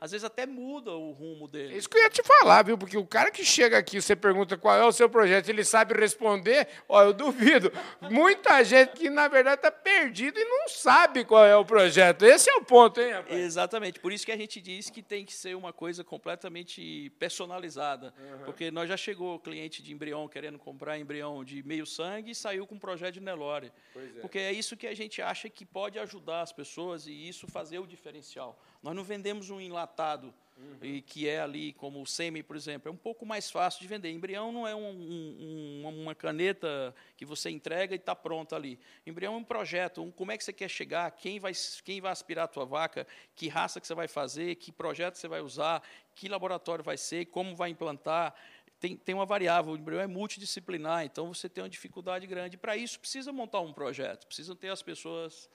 Às vezes até muda o rumo dele. É isso que eu ia te falar, viu? Porque o cara que chega aqui, você pergunta qual é o seu projeto, ele sabe responder, ó, eu duvido. Muita gente que, na verdade, está perdido e não sabe qual é o projeto. Esse é o ponto, hein, rapaz? Exatamente. Por isso que a gente diz que tem que ser uma coisa completamente personalizada. Porque nós já chegou o cliente de embrião querendo comprar embrião de meio sangue e saiu com um projeto de Nelore. Porque é isso que a gente acha que pode ajudar as pessoas e isso fazer o diferencial. Nós não vendemos um enlatado e que é ali como o semi, por exemplo, é um pouco mais fácil de vender. Embrião não é um- um- um- uma caneta que você entrega e está pronto ali. Embrião é um projeto, um, como é que você quer chegar, quem vai, quem vai aspirar a tua vaca, que raça que você vai fazer, que projeto você vai usar, que laboratório vai ser, como vai implantar. Tem, tem uma variável, o embrião é multidisciplinar, então você tem uma dificuldade grande. Para isso, precisa montar um projeto, precisa ter as pessoas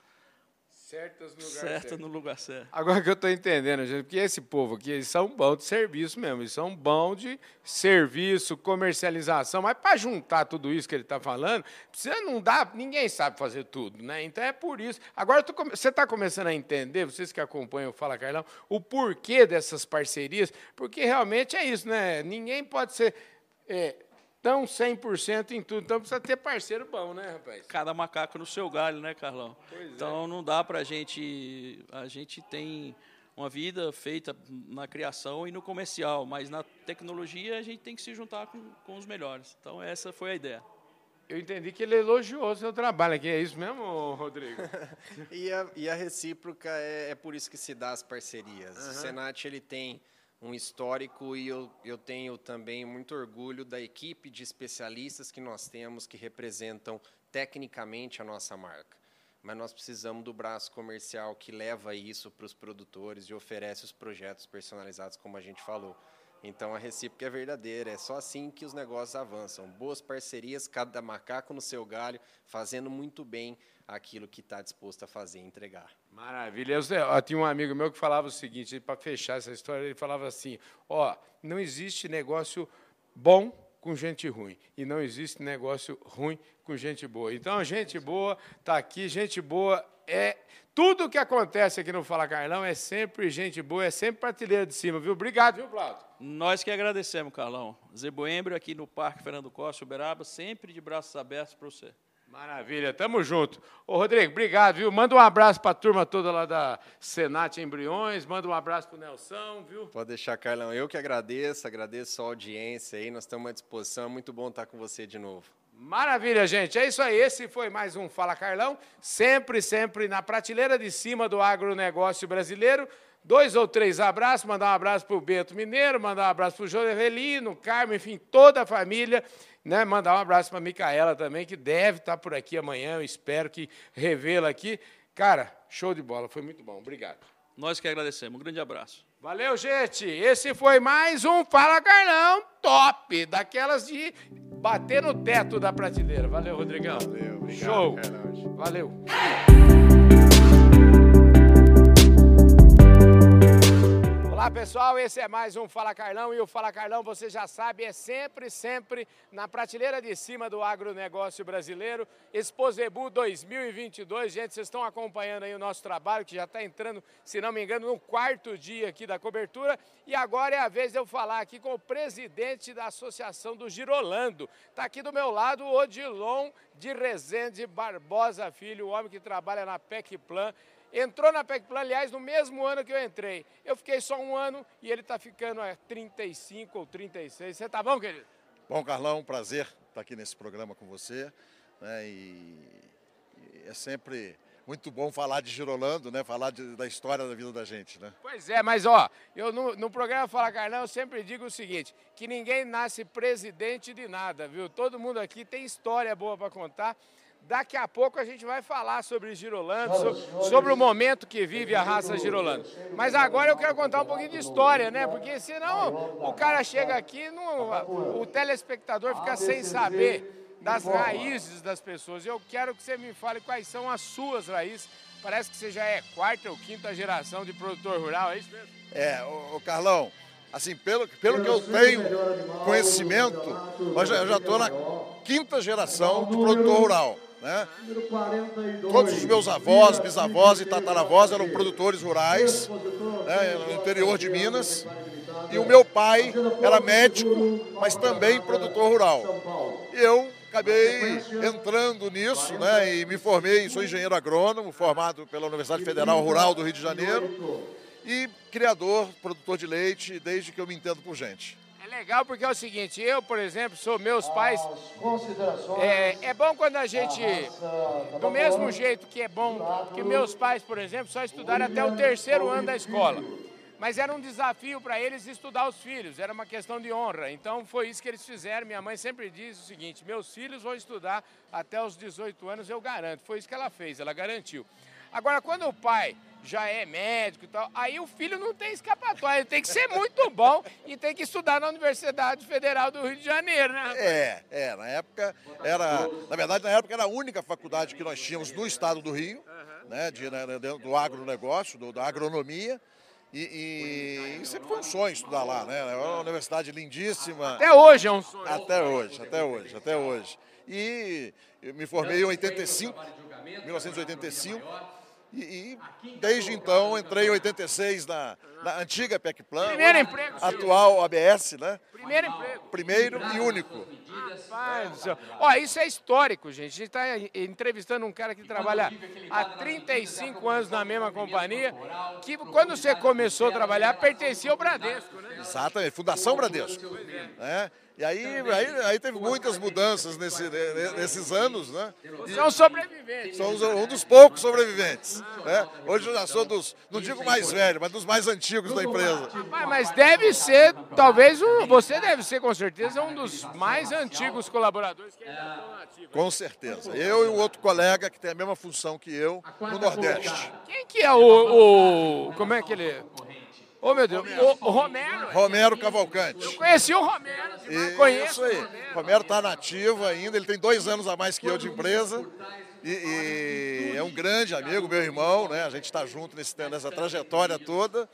Certas no lugar certa certo. no lugar certo. Agora que eu estou entendendo, gente, porque esse povo aqui, eles são bons de serviço mesmo, eles são bons de serviço, comercialização, mas para juntar tudo isso que ele está falando, precisa não dá, ninguém sabe fazer tudo, né? Então é por isso. Agora tô você está começando a entender, vocês que acompanham o Fala Carlão, o porquê dessas parcerias, porque realmente é isso, né? Ninguém pode ser é, tão 100% em tudo, então precisa ter parceiro bom, né, rapaz? Cada macaco no seu galho, né, Carlão? Pois é. então não dá pra gente. A gente tem uma vida feita na criação e no comercial, mas na tecnologia a gente tem que se juntar com, com os melhores. Então essa foi a ideia. Eu entendi que ele elogiou o seu trabalho aqui, é isso mesmo, Rodrigo? <laughs> E a, e a recíproca é, é por isso que se dá as parcerias. O Senat ele tem um histórico e eu, eu tenho também muito orgulho da equipe de especialistas que nós temos que representam tecnicamente a nossa marca. Mas nós precisamos do braço comercial que leva isso para os produtores e oferece os projetos personalizados, como a gente falou. Então a recíproca é verdadeira, é só assim que os negócios avançam. Boas parcerias, cada macaco no seu galho, fazendo muito bem aquilo que está disposto a fazer e entregar. Maravilha. Eu, ó, tinha um amigo meu que falava o seguinte, para fechar essa história, ele falava assim: ó, não existe negócio bom com gente ruim e não existe negócio ruim com gente boa. Então, gente boa está aqui, gente boa é tudo que acontece aqui no Fala Carlão é sempre gente boa, é sempre prateleira de cima, viu? Obrigado, viu, Plauto? Nós que agradecemos, Carlão. Zé Boembro aqui no Parque Fernando Costa, Uberaba, sempre de braços abertos para você. Maravilha, tamo junto. Ô, Rodrigo, obrigado, viu? Manda um abraço para a turma toda lá da Senat Embriões, manda um abraço para o Nelson, viu? Pode deixar, Carlão. Eu que agradeço, agradeço a audiência aí. Nós estamos à disposição. É muito bom estar com você de novo. Maravilha, gente. É isso aí. Esse foi mais um Fala Carlão. Sempre, sempre na prateleira de cima do agronegócio brasileiro. Dois ou três abraços. Mandar um abraço para o Bento Mineiro, mandar um abraço para o Jovelino, Carmen, enfim, toda a família. Né? Mandar um abraço para a Micaela também, que deve estar por aqui amanhã. Eu espero que revê-la aqui. Cara, show de bola. Foi muito bom. Obrigado. Nós que agradecemos. Um grande abraço. Valeu, gente. Esse foi mais um Fala Carlão top, daquelas de bater no teto da prateleira. Valeu, Rodrigão. Valeu, obrigado, Show. Carlão. Valeu. Olá pessoal, esse é mais um Fala Carlão e o Fala Carlão, você já sabe, é sempre, sempre na prateleira de cima do agronegócio brasileiro. Exposebu 2022, gente, vocês estão acompanhando aí o nosso trabalho, que já está entrando, se não me engano, no quarto dia aqui da cobertura. E agora é a vez de eu falar aqui com o presidente da Associação do Girolando. Está aqui do meu lado o Odilon de Rezende Barbosa Filho, o homem que trabalha na PEC Plan. Entrou na PECPlan, aliás, no mesmo ano que eu entrei. Eu fiquei só um ano e ele está ficando a 35 ou 36. Você tá bom, querido? Bom, Carlão, um prazer estar aqui nesse programa com você. Né, e, e é sempre muito bom falar de Girolando, né? Falar de- da história da vida da gente, né? Pois é, mas ó, eu no, no programa Fala Carlão eu sempre digo o seguinte, que ninguém nasce presidente de nada, viu? Todo mundo aqui tem história boa para contar. Daqui a pouco a gente vai falar sobre Girolando, so- sobre, o momento que vive a raça Girolando. Mas agora eu quero contar um pouquinho de história, né? Porque senão o cara chega aqui, não, o telespectador fica sem saber das raízes das pessoas. Eu quero que você me fale quais são as suas raízes. Parece que você já é quarta ou quinta geração de produtor rural, é isso mesmo? É, o, Carlão, assim, pelo, pelo que eu tenho conhecimento, eu já estou na quinta geração de produtor rural. Né? Todos os meus avós, bisavós e tataravós eram produtores rurais né, no interior de Minas. E o meu pai era médico, mas também produtor rural. E eu acabei entrando nisso né, e me formei, sou engenheiro agrônomo, formado pela Universidade Federal Rural do Rio de Janeiro e criador, produtor de leite desde que eu me entendo por gente. Legal porque é o seguinte, eu, por exemplo, sou meus pais. É, é bom quando a gente, do mesmo jeito que é bom, que meus pais, por exemplo, só estudaram até o terceiro ano da escola. Mas era um desafio para eles estudar os filhos, era uma questão de honra. Então foi isso que eles fizeram. Minha mãe sempre diz o seguinte: meus filhos vão estudar até os 18 anos, eu garanto. Foi isso que ela fez, ela garantiu. Agora, quando o pai já é médico e tal. Aí o filho não tem escapatória, ele tem que ser muito bom e tem que estudar na Universidade Federal do Rio de Janeiro, né? É, é, na época era, na verdade na época era a única faculdade que nós tínhamos no estado do Rio, né, de, né, do agronegócio, do, da agronomia. E, e, sempre foi um sonho estudar lá, né? É uma universidade lindíssima. Até hoje é um sonho. Até hoje, até hoje, até hoje. E eu me formei em 85, 1985. E, e, desde então entrei em 86 na, na antiga PECPlan. Primeiro emprego. Atual ABS, né? Primeiro emprego. Primeiro e único. Rapaz do céu. Ó, isso é histórico, gente. A gente está entrevistando um cara que trabalha há 35 anos na mesma companhia, que quando você começou a trabalhar pertencia ao Bradesco, né? Exatamente, Fundação Bradesco. Né? E aí, aí, aí teve muitas mudanças nesse, nesses anos, né? Você é um sobrevivente. Somos um dos poucos sobreviventes. Né? Hoje eu já sou dos, não digo mais velho, mas dos mais antigos da empresa. Mas, deve ser, talvez, um, você deve ser com certeza um dos mais antigos colaboradores que ainda estão ativos. Com certeza. Eu e o outro colega que tem a mesma função que eu no Nordeste. Quem que é o, o como é que ele Ô, oh, meu Deus, Romero. O, o Romero. Romero Cavalcante. Eu conheci o Romero. E, conheço isso aí. O Romero está nativo ainda, ele tem dois anos a mais que eu de empresa. E, e é um grande amigo, meu irmão, né? A gente está junto nesse, nessa trajetória toda.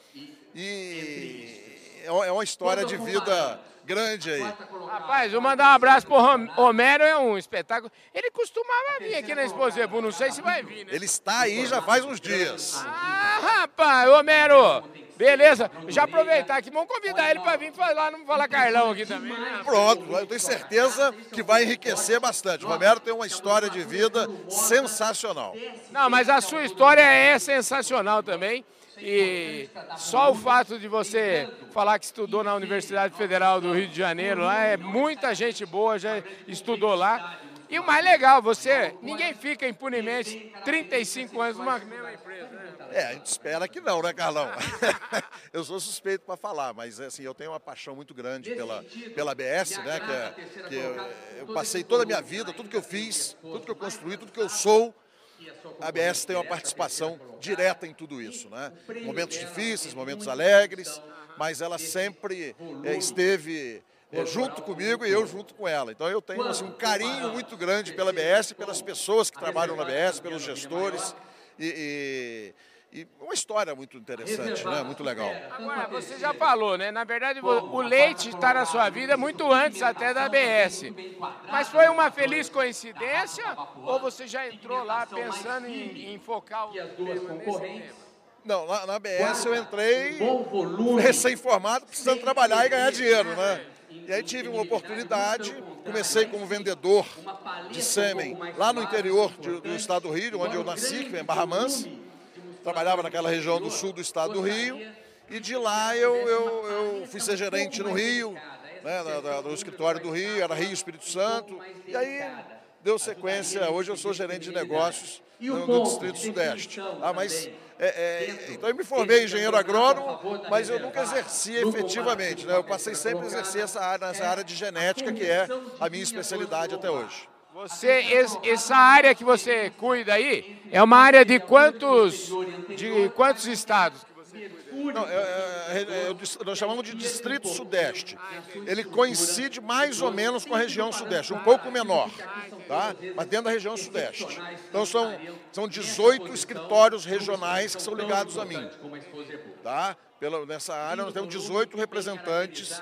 E é, é uma história de vida grande aí. Rapaz, vou mandar um abraço pro Romero, é um espetáculo. Ele costumava vir aqui na Exposebu, não sei se vai vir, né? Ele está aí já faz uns dias. Ah, rapaz, Romero, Beleza, já aproveitar aqui, vamos convidar ele para vir falar, não falar Carlão aqui também. Né? Pronto, eu tenho certeza que vai enriquecer bastante. O Romero tem uma história de vida sensacional. Não, mas a sua história é sensacional também. E só o fato de você falar que estudou na Universidade Federal do Rio de Janeiro, lá é muita gente boa, já estudou lá. E o mais legal, você, ninguém fica impunemente 35 anos numa mesma empresa, né? É, a gente espera que não, né, Carlão? <laughs> eu sou suspeito para falar, mas assim, eu tenho uma paixão muito grande pela, pela ABS, né? Que, é, que eu, eu passei toda a minha vida, tudo que eu fiz, tudo que eu construí, tudo que eu sou, a ABS tem uma participação direta em tudo isso, né? Momentos difíceis, momentos alegres, mas ela sempre é, esteve junto comigo e eu junto com ela. Então eu tenho assim, um carinho muito grande pela ABS, pelas pessoas que trabalham na ABS, pelos gestores e, e, e uma história muito interessante, né? muito legal. Agora, você já falou, né? Na verdade, o leite está na sua vida muito antes até da ABS. Mas foi uma feliz coincidência ou você já entrou lá pensando em, em focar o tema nesse tema? Não, na, na ABS eu entrei recém-formado, precisando trabalhar e ganhar dinheiro, né? E aí tive uma oportunidade, comecei como vendedor de sêmen lá no interior de, do estado do Rio, onde eu nasci, que é em Barra Mansa. Trabalhava naquela região do sul do estado do Rio. E de lá eu, eu, eu fui ser gerente no Rio, né, do escritório do Rio, era Rio Espírito Santo. E aí deu sequência, hoje eu sou gerente de negócios no, no Distrito Sudeste. Ah, mas, é, é, então eu me formei engenheiro agrônomo, mas eu nunca exerci efetivamente. Né? Eu passei sempre a exercer essa área, nessa área de genética, que é a minha especialidade até hoje. Você, essa área que você cuida aí, é uma área de quantos, de quantos estados? Não, é, é, é, nós chamamos de Distrito Sudeste. Ele coincide mais ou menos com a região Sudeste, um pouco menor, tá? mas dentro da região Sudeste. Então são, são 18 escritórios regionais que são ligados a mim. Tá? Pela, nessa área nós temos 18 representantes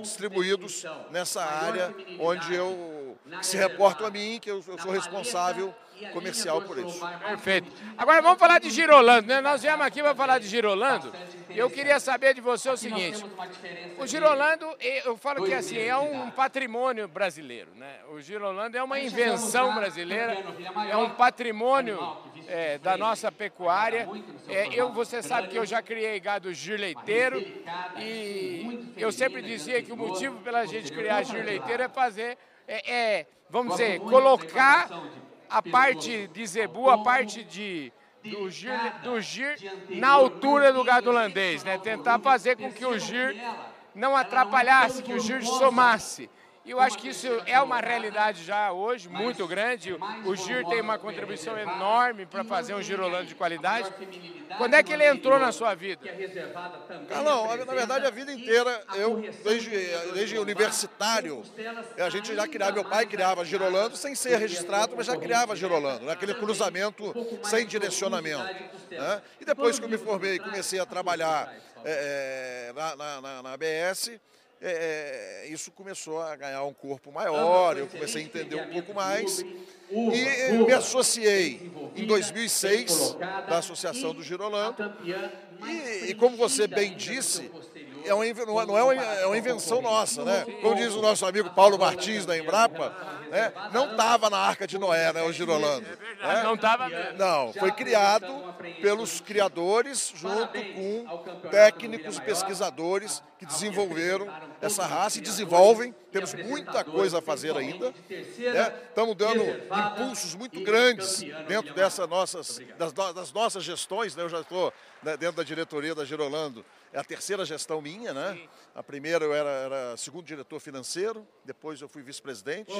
distribuídos nessa área onde eu se reportam a mim, que eu, eu sou responsável comercial por isso. Perfeito. Agora vamos falar de Girolando, né? Nós viemos aqui para falar de Girolando. Eu queria saber de você o seguinte: o Girolando, eu falo que assim é um patrimônio brasileiro, né? O Girolando é uma invenção brasileira, é um patrimônio é, da nossa pecuária. É, eu, você sabe que eu já criei gado girleiteiro e eu sempre dizia que o motivo pela gente criar girleiteiro é fazer, é, é vamos dizer, colocar a parte de zebu, a parte de do gir, do gir na altura do gado holandês, né? Tentar fazer com que o gir não atrapalhasse, que o gir somasse. E eu acho que isso é uma realidade já hoje muito grande. O GIR tem uma contribuição enorme para fazer um girolando de qualidade. Quando é que ele entrou na sua vida? Não, na verdade a vida inteira, eu, desde, desde universitário, a gente já criava, meu pai criava girolando sem ser registrado, mas já criava girolando, naquele né? cruzamento sem direcionamento. Né? E depois que eu me formei e comecei a trabalhar é, na, na, na, na ABS, é, isso começou a ganhar um corpo maior, eu comecei a entender um pouco mais. E me associei em 2006 da Associação do Girolando. E, e como você bem disse, é uma, não é uma, é uma invenção nossa, né? Como diz o nosso amigo Paulo Martins da Embrapa, né? não estava na Arca de Noé, né, o Girolando. Né? Não estava Não, foi criado pelos criadores junto com técnicos e pesquisadores que desenvolveram essa raça e desenvolvem. Temos muita coisa a fazer ainda. Né? Estamos dando impulsos muito grandes dentro dessas nossas, das, das nossas gestões. Né? Eu já estou né, dentro da diretoria da Girolando é a terceira gestão minha, né? A primeira eu era, era segundo diretor financeiro, depois eu fui vice-presidente.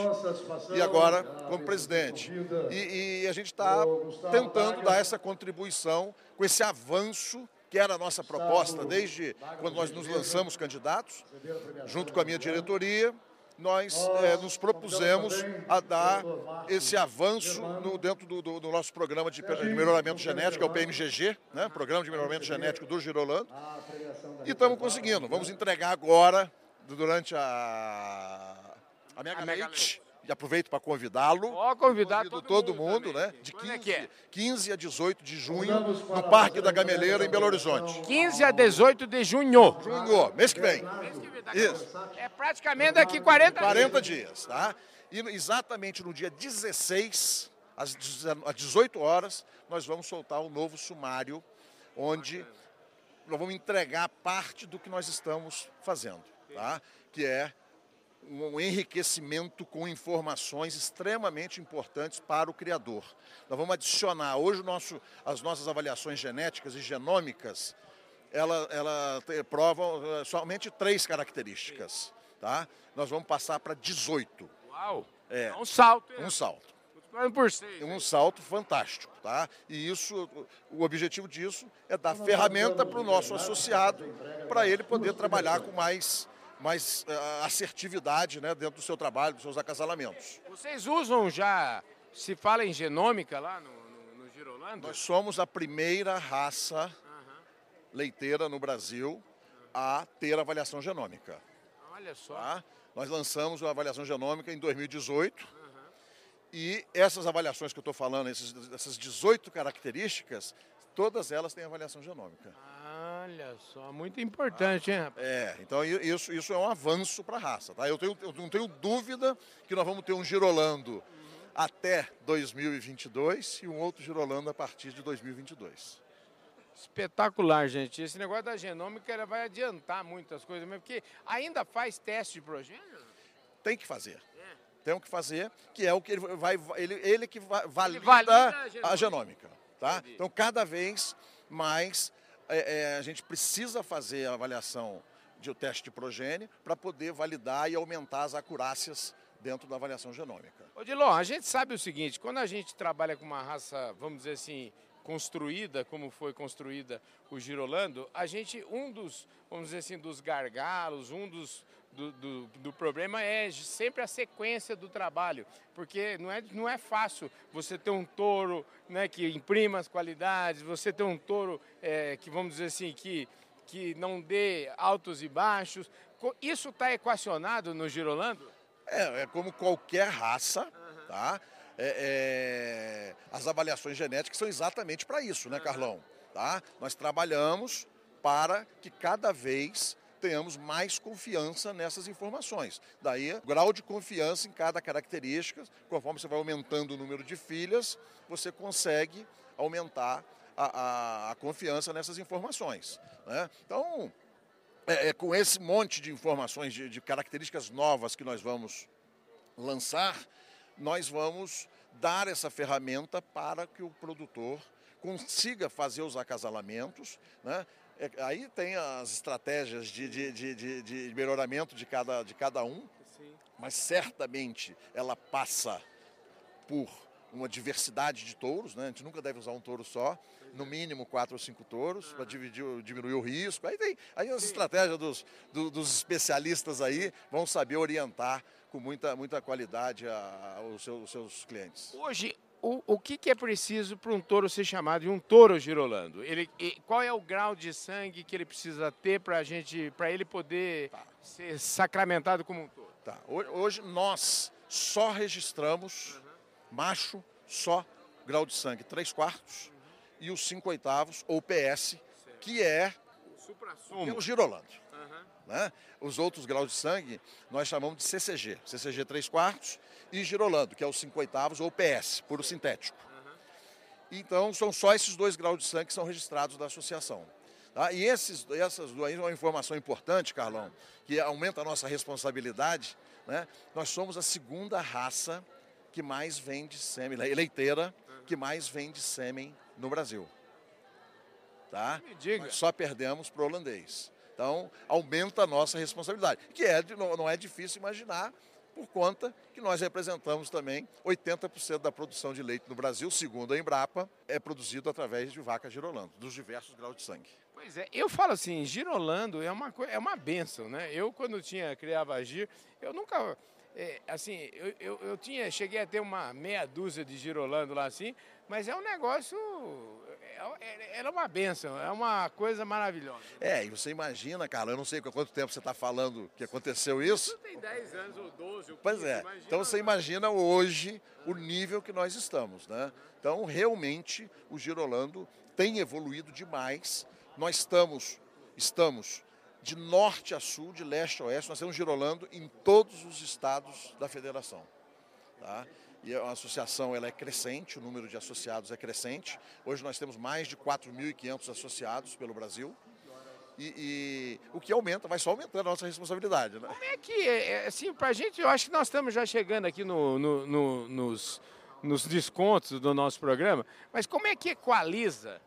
E agora como presidente. E, e a gente está tentando dar essa contribuição com esse avanço que era a nossa proposta desde quando nós nos lançamos candidatos, junto com a minha diretoria, nós é, nos propusemos a dar esse avanço no, dentro do, do, do, nosso programa de, de melhoramento genético, é o PMGG, né? Programa de Melhoramento Genético do Girolando. E estamos conseguindo. Vamos entregar agora, durante a, a Mega, a Mega Leite, e aproveito para convidá-lo. Ó, convidar todo, todo mundo, mundo né? De 15, é 15 é? a 18 de junho, no Parque da Gameleira, em Belo Horizonte. 15 a 18 de junho. Junho, mês que vem. Mês que vem. Tá Isso. É praticamente daqui 40 dias. 40 dias, tá? E exatamente no dia 16, às 18 horas, nós vamos soltar um novo sumário, onde nós vamos entregar parte do que nós estamos fazendo, tá? Que é um enriquecimento com informações extremamente importantes para o criador. Nós vamos adicionar hoje nosso, as nossas avaliações genéticas e genômicas, ela, ela provam eh, somente três características. Tá? Nós vamos passar para 18. Uau! É, é um salto. Um salto. Por seis, um salto fantástico, tá? E isso, o objetivo disso é dar ferramenta para o nosso associado, para ele poder trabalhar com mais mais uh, assertividade né, dentro do seu trabalho, dos seus acasalamentos. Vocês usam já, se fala em genômica lá no, no, no Girolando? Nós somos a primeira raça uhum. leiteira no Brasil a ter avaliação genômica. Olha só. Tá? Nós lançamos a avaliação genômica em 2018 uhum. e essas avaliações que eu estou falando, essas, essas 18 características, todas elas têm avaliação genômica. Ah. Olha só, muito importante, hein, rapaz? É, então isso, isso é um avanço para a raça, tá? Eu, tenho, eu não tenho dúvida que nós vamos ter um girolando até 2022 e um outro girolando a partir de 2022. Espetacular, gente. Esse negócio da genômica vai adiantar muitas coisas, mesmo, porque ainda faz teste de progênio? Tem que fazer. É. Tem que fazer, que é o que ele vai, ele, ele que valida, ele valida a genômica. A genômica tá? Então, cada vez mais é, é, a gente precisa fazer a avaliação de o teste de progênio para poder validar e aumentar as acurácias dentro da avaliação genômica. Odilon, a gente sabe o seguinte, quando a gente trabalha com uma raça, vamos dizer assim, construída, como foi construída o Girolando, a gente, um dos, vamos dizer assim, dos gargalos, um dos, do, do, do, problema é sempre a sequência do trabalho, porque não é, não é fácil você ter um touro né, que imprima as qualidades, você ter um touro é, que, vamos dizer assim, que, que não dê altos e baixos. Isso está equacionado no Girolando? É, é como qualquer raça, uhum. tá? É, é, as avaliações genéticas são exatamente para isso, né, Carlão? Tá? Nós trabalhamos para que cada vez tenhamos mais confiança nessas informações. Daí, o grau de confiança em cada característica, conforme você vai aumentando o número de filhas, você consegue aumentar a, a, a confiança nessas informações. Né? Então, é, é, com esse monte de informações, de, de características novas que nós vamos lançar, nós vamos dar essa ferramenta para que o produtor consiga fazer os acasalamentos, né? É, aí tem as estratégias de, de, de, de, melhoramento de cada, de cada um. mas certamente ela passa por uma diversidade de touros, né? A gente nunca deve usar um touro só, no mínimo quatro ou cinco touros para diminuir o risco. Aí tem aí as estratégias dos, do, dos especialistas aí vão saber orientar com muita, muita qualidade a, a, os, seus, os seus clientes. Hoje, o, o que, que, é preciso para um touro ser chamado de um touro girolando? Ele, qual é o grau de sangue que ele precisa ter para gente, para ele poder tá. ser sacramentado como um touro? Tá. Hoje nós só registramos uhum. macho, só grau de sangue 3 quartos uhum. e os 5 oitavos, ou PS, certo. que é, o, o girolando. Uhum. Né? Os outros graus de sangue nós chamamos de CCG, CCG 3 quartos e girolando, que é o 5 oitavos ou PS, puro sintético. Então, são só esses dois graus de sangue que são registrados da associação. Tá? E esses, essas duas, uma informação importante, Carlão, que aumenta a nossa responsabilidade, né? nós somos a segunda raça que mais vende sêmen, leiteira, que mais vende sêmen no Brasil. Tá? Só perdemos para o holandês. Então, aumenta a nossa responsabilidade, que é, não é difícil imaginar por conta que nós representamos também 80% da produção de leite no Brasil, segundo a Embrapa, é produzido através de vaca girolando, dos diversos graus de sangue. Pois é, eu falo assim, girolando é uma, é uma benção, né? Eu, quando tinha, criava gir, eu nunca, é, assim, eu, eu, eu, tinha, cheguei a ter uma meia dúzia de girolando lá assim, mas é um negócio é, era uma benção, é uma coisa maravilhosa. É, e você imagina, cara, eu não sei há quanto tempo você está falando que aconteceu isso. Isso tem 10 anos ou 12 ou 15, Pois é, então você imagina hoje o nível que nós estamos, né? Então, realmente, o Girolando tem evoluído demais. Nós estamos, estamos de norte a sul, de leste a oeste, nós temos Girolando em todos os estados da federação. Tá? E a associação ela é crescente, o número de associados é crescente. Hoje nós temos mais de 4.500 associados pelo Brasil. E, e, o que aumenta, vai só aumentando a nossa responsabilidade. Né? Como é que, é, é, assim, para a gente, eu acho que nós estamos já chegando aqui no, no, no, nos, nos descontos do nosso programa, mas como é que equaliza?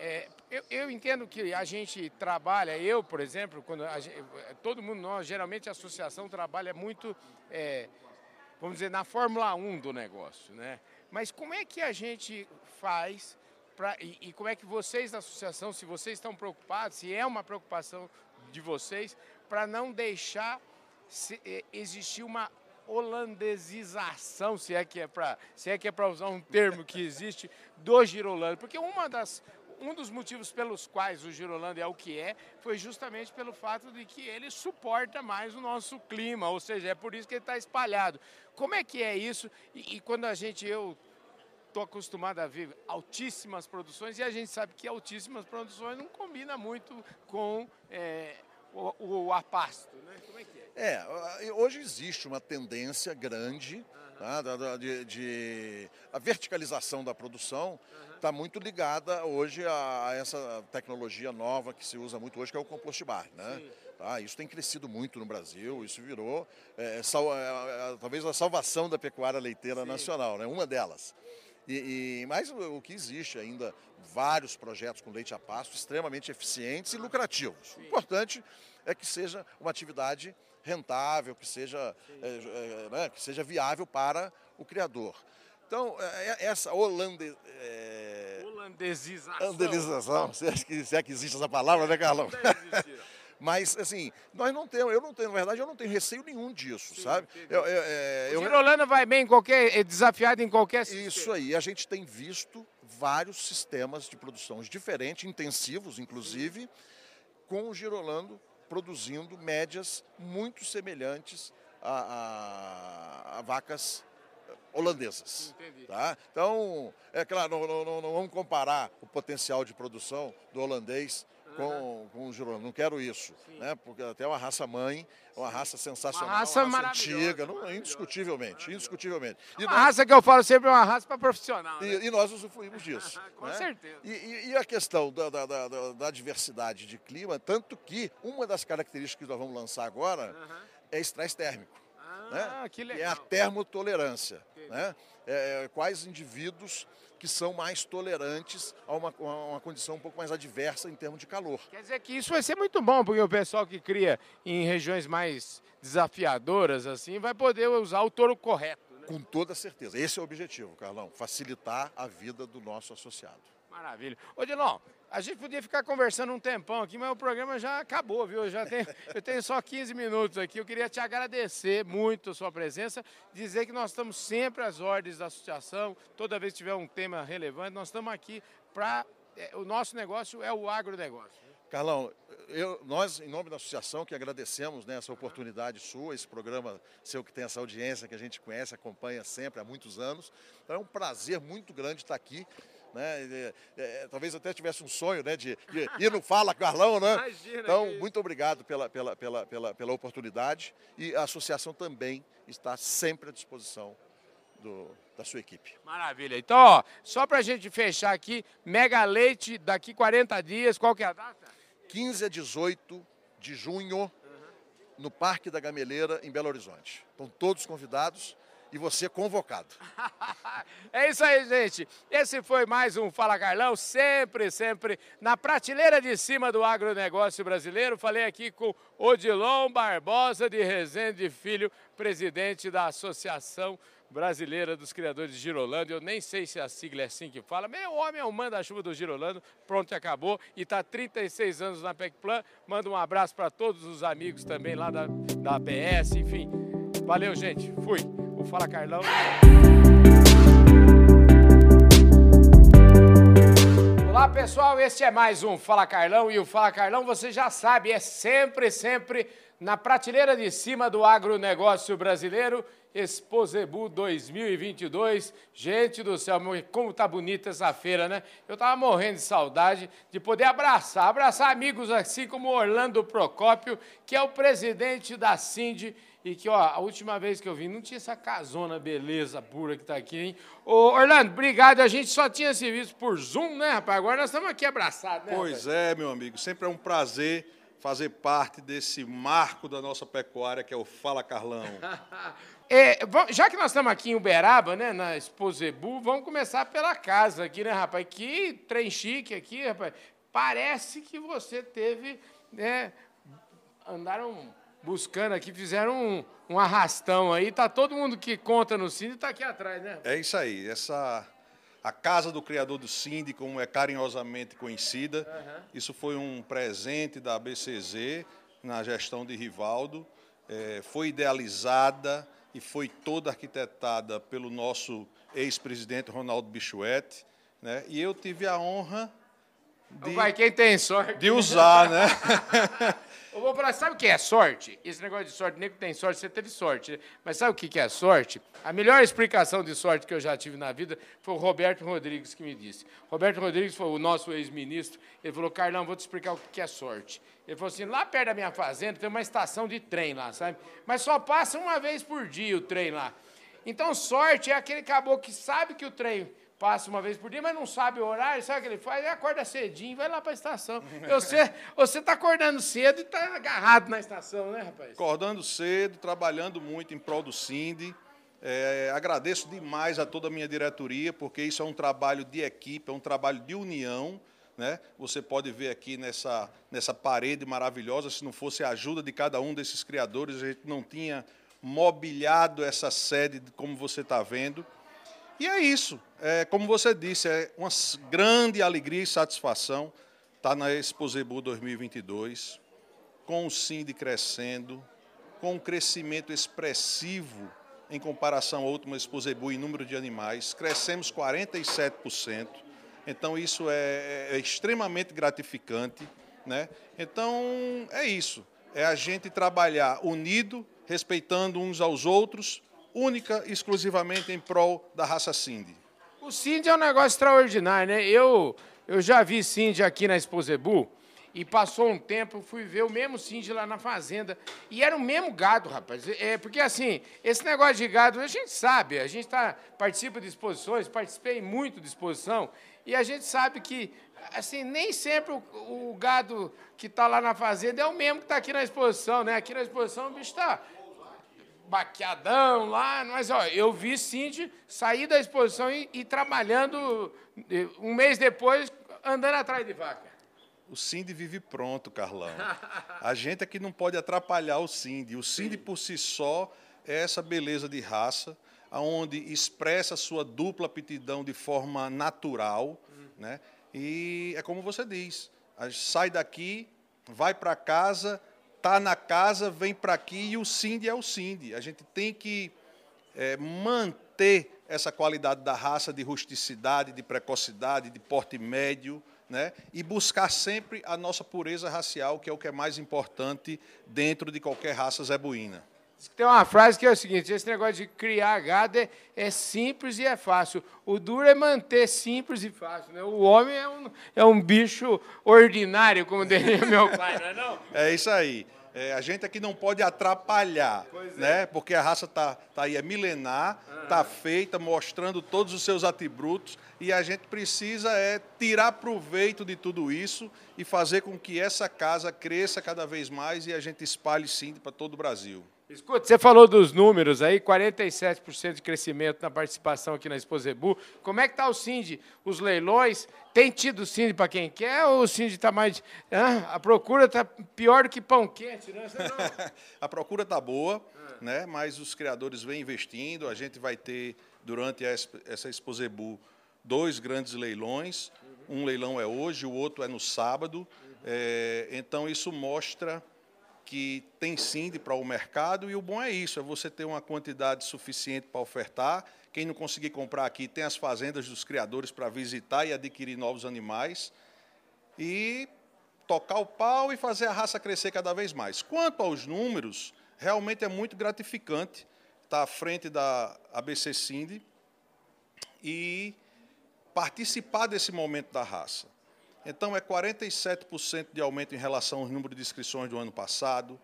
É, eu, eu, entendo que a gente trabalha, eu, por exemplo, quando gente, todo mundo, nós, geralmente a associação trabalha muito é, vamos dizer, na Fórmula 1 do negócio, né? Mas como é que a gente faz pra, e, e como é que vocês da associação, se vocês estão preocupados, se é uma preocupação de vocês, para não deixar se, eh, existir uma holandesização, se é que é para, se é que é para usar um termo que existe do Girolando, porque uma das um dos motivos pelos quais o Girolando é o que é, foi justamente pelo fato de que ele suporta mais o nosso clima, ou seja, é por isso que ele está espalhado. Como é que é isso? E, e quando a gente, eu estou acostumado a ver altíssimas produções, e a gente sabe que altíssimas produções não combina muito com é, o, o, apasto, né? Como é que é? É, hoje existe uma tendência grande tá, de, de, a verticalização da produção, está muito ligada hoje a, a, essa tecnologia nova que se usa muito hoje, que é o compost bar. Né? Tá, isso tem crescido muito no Brasil, isso virou é, sal, é, é, talvez a salvação da pecuária leiteira Sim. nacional, né? uma delas. E, e, mas o, o que existe ainda, vários projetos com leite a pasto extremamente eficientes e lucrativos. O importante é que seja uma atividade rentável, que seja, é, é, né, que seja viável para o criador. Então, é, é, essa holande, é... holandesização, holandesização se, é que, se é que existe essa palavra, né, Carlão? <laughs> Mas, assim, nós não temos, eu não tenho, na verdade, eu não tenho receio nenhum disso, Sim, sabe? Eu, eu, eu, o Girolanda vai bem em qualquer, é desafiado em qualquer sistema. Isso aí, a gente tem visto vários sistemas de produção diferentes, intensivos, inclusive, com o Girolando produzindo médias muito semelhantes a, a, a vacas holandesas. Entendi. Tá? Então, é claro, não, não, não, vamos comparar o potencial de produção do holandês com, com o girolando. Não quero isso, né? porque até é uma raça mãe, uma raça sensacional, uma raça, uma raça antiga, não, indiscutivelmente, indiscutivelmente. E uma nós, raça que eu falo sempre é uma raça para profissional. Né? E, e, nós usufruímos disso. <laughs> com né? certeza. E, e, e, a questão da, da, da, da, diversidade de clima, tanto que uma das características que nós vamos lançar agora uhum. é estresse térmico. Ah, né? que legal. é a termotolerância. Né? É, quais indivíduos que são mais tolerantes a uma, a uma condição um pouco mais adversa em termos de calor. Quer dizer que isso vai ser muito bom, porque o pessoal que cria em regiões mais desafiadoras, assim, vai poder usar o touro correto. Né? Com toda certeza. Esse é o objetivo, Carlão, facilitar a vida do nosso associado. Maravilha. Ô, Dilon, a gente podia ficar conversando um tempão aqui, mas o programa já acabou, viu? Eu, já tenho, eu tenho só 15 minutos aqui. Eu queria te agradecer muito a sua presença, dizer que nós estamos sempre às ordens da associação. Toda vez que tiver um tema relevante, nós estamos aqui para. É, o nosso negócio é o agronegócio. Carlão, eu, nós, em nome da associação, que agradecemos né, essa oportunidade sua, esse programa seu que tem essa audiência que a gente conhece, acompanha sempre há muitos anos. Então é um prazer muito grande estar aqui né? É, é, talvez até tivesse um sonho, né, de, de ir no Fala Carlão, né? <laughs> Imagina então, que... muito obrigado pela, pela, pela, pela, pela oportunidade e a associação também está sempre à disposição do, da sua equipe. Maravilha. Então, ó, só para a gente fechar aqui, Mega Leite daqui 40 dias, qual que é a data? 15 a 18 de junho, uhum. no Parque da Gameleira, em Belo Horizonte. Estão todos convidados e você convocado. <laughs> é isso aí, gente. Esse foi mais um Fala Carlão, sempre, sempre na prateleira de cima do agronegócio brasileiro. Falei aqui com Odilon Barbosa de Rezende Filho, presidente da Associação Brasileira dos Criadores de Girolando. Eu nem sei se a sigla é assim que fala. Meu homem é o manda-chuva do Girolando. Pronto, acabou. E está 36 anos na PECPlan. Manda um abraço para todos os amigos também lá da, da APS. Enfim, valeu, gente. Fui. Fala Carlão. Olá pessoal, este é mais um Fala Carlão e o Fala Carlão, você já sabe, é sempre, sempre na prateleira de cima do agronegócio brasileiro, Exposebu 2022. Gente do céu, como tá bonita essa feira, né? Eu tava morrendo de saudade de poder abraçar, abraçar amigos assim como Orlando Procópio, que é o presidente da Cindy e que, ó, a última vez que eu vim, não tinha essa casona beleza pura que está aqui, hein? Ô, Orlando, obrigado. A gente só tinha se visto por Zoom, né, rapaz? Agora nós estamos aqui abraçados, né? Pois rapaz? é, meu amigo. Sempre é um prazer fazer parte desse marco da nossa pecuária, que é o Fala Carlão. <laughs> é, já que nós estamos aqui em Uberaba, né, na Exposebu, vamos começar pela casa aqui, né, rapaz? Que trem chique aqui, rapaz. Parece que você teve, né, andaram buscando aqui, fizeram um, um arrastão aí. Tá todo mundo que conta no Cindy está aqui atrás, né? É isso aí. Essa a casa do criador do Cindy, como é carinhosamente conhecida. Uhum. Isso foi um presente da BCZ na gestão de Rivaldo. É, foi idealizada e foi toda arquitetada pelo nosso ex-presidente Ronaldo Bichuete. Né? E eu tive a honra de, Vai, quem tem sorte. De usar, né? <laughs> Eu vou falar, sabe o que é sorte? Esse negócio de sorte, nem que tem sorte, você teve sorte. Mas sabe o que é sorte? A melhor explicação de sorte que eu já tive na vida foi o Roberto Rodrigues que me disse. Roberto Rodrigues foi o nosso ex-ministro. Ele falou, Carlão, vou te explicar o que é sorte. Ele falou assim, lá perto da minha fazenda tem uma estação de trem lá, sabe? Mas só passa uma vez por dia o trem lá. Então, sorte é aquele caboclo que sabe que o trem passa uma vez por dia, mas não sabe o horário, sabe o que ele faz? Ele acorda cedinho, vai lá para a estação. <laughs> Você você está acordando cedo e está agarrado na estação, né, rapaz? Acordando cedo, trabalhando muito em prol do Cindy. É, agradeço demais a toda a minha diretoria, porque isso é um trabalho de equipe, é um trabalho de união. Né? Você pode ver aqui nessa, nessa parede maravilhosa, se não fosse a ajuda de cada um desses criadores, a gente não tinha mobiliado essa sede como você está vendo. E é isso. É, como você disse, é uma grande alegria e satisfação estar na Exposebu 2022, com o Cindy crescendo, com um crescimento expressivo em comparação à última Exposebu em número de animais. Crescemos 47%. Então, isso é, é extremamente gratificante. Né? Então, é isso. É a gente trabalhar unido, respeitando uns aos outros, única e exclusivamente em prol da raça Cindy. O Cindy é um negócio extraordinário, né? Eu, eu já vi Cindy aqui na Exposebu e passou um tempo, fui ver o mesmo Cindy lá na fazenda e era o mesmo gado, rapaz. É, porque assim, esse negócio de gado, a gente sabe, a gente tá, participa de exposições, participei muito de exposição e a gente sabe que assim, nem sempre o, o gado que está lá na fazenda é o mesmo que está aqui na exposição, né? Aqui na exposição o bicho está baqueadão lá, mas ó, eu vi Cindy sair da exposição e, e trabalhando um mês depois, andando atrás de vaca. O Cindy vive pronto, Carlão. A gente é que não pode atrapalhar o Cindy. O Cindy por si só é essa beleza de raça, onde expressa sua dupla aptidão de forma natural, né? E é como você diz, sai daqui, vai para casa, tá na casa, vem para aqui e o Cindy é o Cindy. A gente tem que é, manter essa qualidade da raça de rusticidade, de precocidade, de porte médio, né? e buscar sempre a nossa pureza racial, que é o que é mais importante dentro de qualquer raça zebuína. Tem uma frase que é o seguinte: esse negócio de criar gado é, é simples e é fácil. O duro é manter simples e fácil. Né? O homem é um, é um bicho ordinário, como diria meu pai, não é não? <laughs> É isso aí. É, a gente aqui não pode atrapalhar, né? É. Porque a raça está tá aí, é milenar, está uhum. feita, mostrando todos os seus atributos, e a gente precisa é tirar proveito de tudo isso e fazer com que essa casa cresça cada vez mais e a gente espalhe sim para todo o Brasil. Escuta, você falou dos números aí, 47% de crescimento na participação aqui na Exposebu. Como é que está o Cindy? Os leilões, tem tido Cindy para quem quer ou o Cindy está mais... Ah, a procura está pior do que pão quente, né? <laughs> A procura está boa, né? mas os criadores vêm investindo. A gente vai ter, durante essa Exposebu, dois grandes leilões. Um leilão é hoje, o outro é no sábado. É, então, isso mostra que tem sim para o mercado e o bom é isso, é você ter uma quantidade suficiente para ofertar. Quem não conseguir comprar aqui tem as fazendas dos criadores para visitar e adquirir novos animais e tocar o pau e fazer a raça crescer cada vez mais. Quanto aos números, realmente é muito gratificante estar à frente da ABC Cindy e participar desse momento da raça. Então, é 47% de aumento em relação ao número de inscrições do ano passado.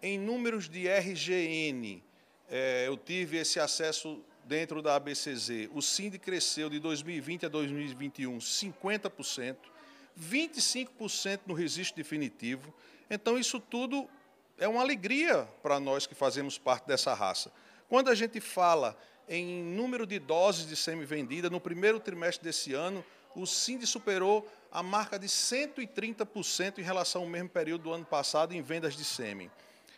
Em números de RGN, é, eu tive esse acesso dentro da ABCZ. O SIND cresceu de 2020 a 2021 50%, 25% no registro definitivo. Então, isso tudo é uma alegria para nós que fazemos parte dessa raça. Quando a gente fala em número de doses de semi-vendida, no primeiro trimestre desse ano, o SIND superou a marca de 130% em relação ao mesmo período do ano passado em vendas de sêmen.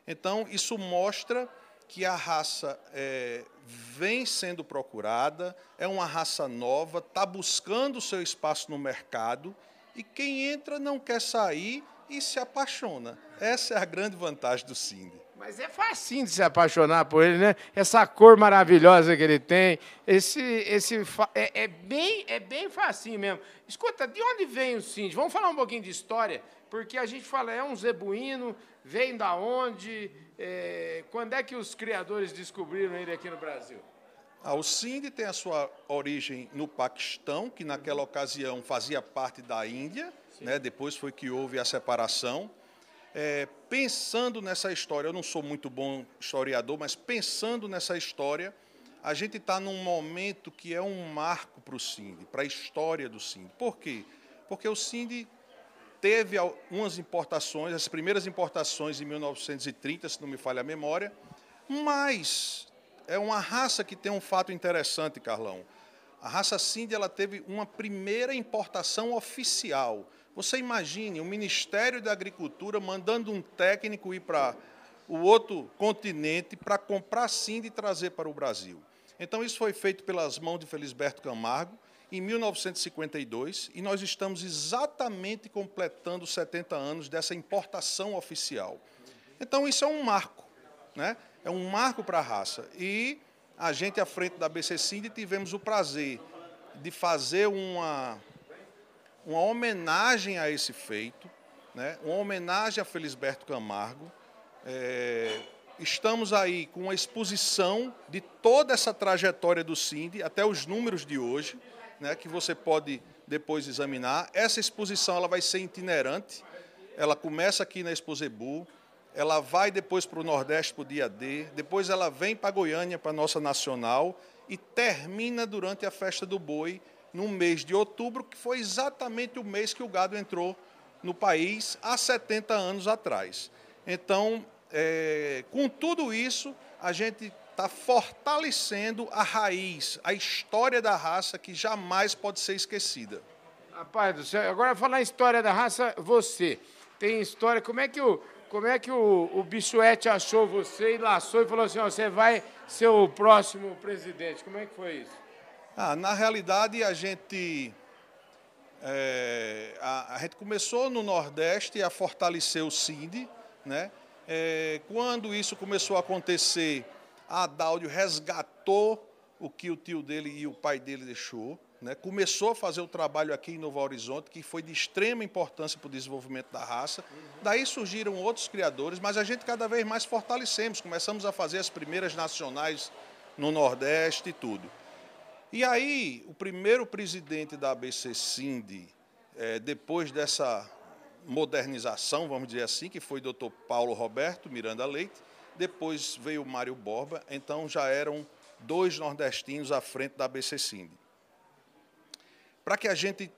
Então, isso mostra que a raça é, vem sendo procurada, é uma raça nova, está buscando seu espaço no mercado e quem entra não quer sair e se apaixona. Essa é a grande vantagem do Cindy. Mas é facinho de se apaixonar por ele, né? Essa cor maravilhosa que ele tem, esse, esse é, é bem, é bem facinho mesmo. Escuta, de onde vem o Cindy? Vamos falar um pouquinho de história, porque a gente fala é um zebuíno, vem da onde? É, quando é que os criadores descobriram ele aqui no Brasil? Ah, o Cindy tem a sua origem no Paquistão, que naquela ocasião fazia parte da Índia, né? depois foi que houve a separação. É, pensando nessa história, eu não sou muito bom historiador, mas pensando nessa história, a gente está num momento que é um marco para o Cindy, para a história do Cindy. Por quê? Porque o Cindy teve algumas importações, as primeiras importações em 1930, se não me falha a memória, mas é uma raça que tem um fato interessante, Carlão. A raça Cindy ela teve uma primeira importação oficial. Você imagine o Ministério da Agricultura mandando um técnico ir para o outro continente para comprar Cindy e trazer para o Brasil. Então, isso foi feito pelas mãos de Felisberto Camargo em 1952 e nós estamos exatamente completando 70 anos dessa importação oficial. Então, isso é um marco, né? é um marco para a raça. E a gente, à frente da BC Cindy, tivemos o prazer de fazer uma uma homenagem a esse feito, né? uma homenagem a Felisberto Camargo. É, estamos aí com uma exposição de toda essa trajetória do Cindy, até os números de hoje, né? que você pode depois examinar. Essa exposição ela vai ser itinerante, ela começa aqui na Exposebu, ela vai depois para o Nordeste, para o dia D, depois ela vem para Goiânia, para a nossa nacional, e termina durante a festa do boi, no mês de outubro, que foi exatamente o mês que o gado entrou no país há 70 anos atrás. Então, é, com tudo isso, a gente está fortalecendo a raiz, a história da raça que jamais pode ser esquecida. Rapaz do céu, agora falar história da raça, você tem história, como é que o, como é que o, o Bichuete achou você e laçou e falou assim, ó, você vai ser o próximo presidente, como é que foi isso? Ah, na realidade, a gente, é, a, a, gente começou no Nordeste a fortalecer o CIND, né? É, quando isso começou a acontecer, a Dáudio resgatou o que o tio dele e o pai dele deixou, né? começou a fazer o trabalho aqui em Novo Horizonte, que foi de extrema importância para o desenvolvimento da raça. Daí surgiram outros criadores, mas a gente cada vez mais fortalecemos, começamos a fazer as primeiras nacionais no Nordeste e tudo. E aí, o primeiro presidente da ABC Cindy, é, depois dessa modernização, vamos dizer assim, que foi o doutor Paulo Roberto Miranda Leite, depois veio o Mário Borba, então já eram dois nordestinos à frente da ABC Cindy para que a gente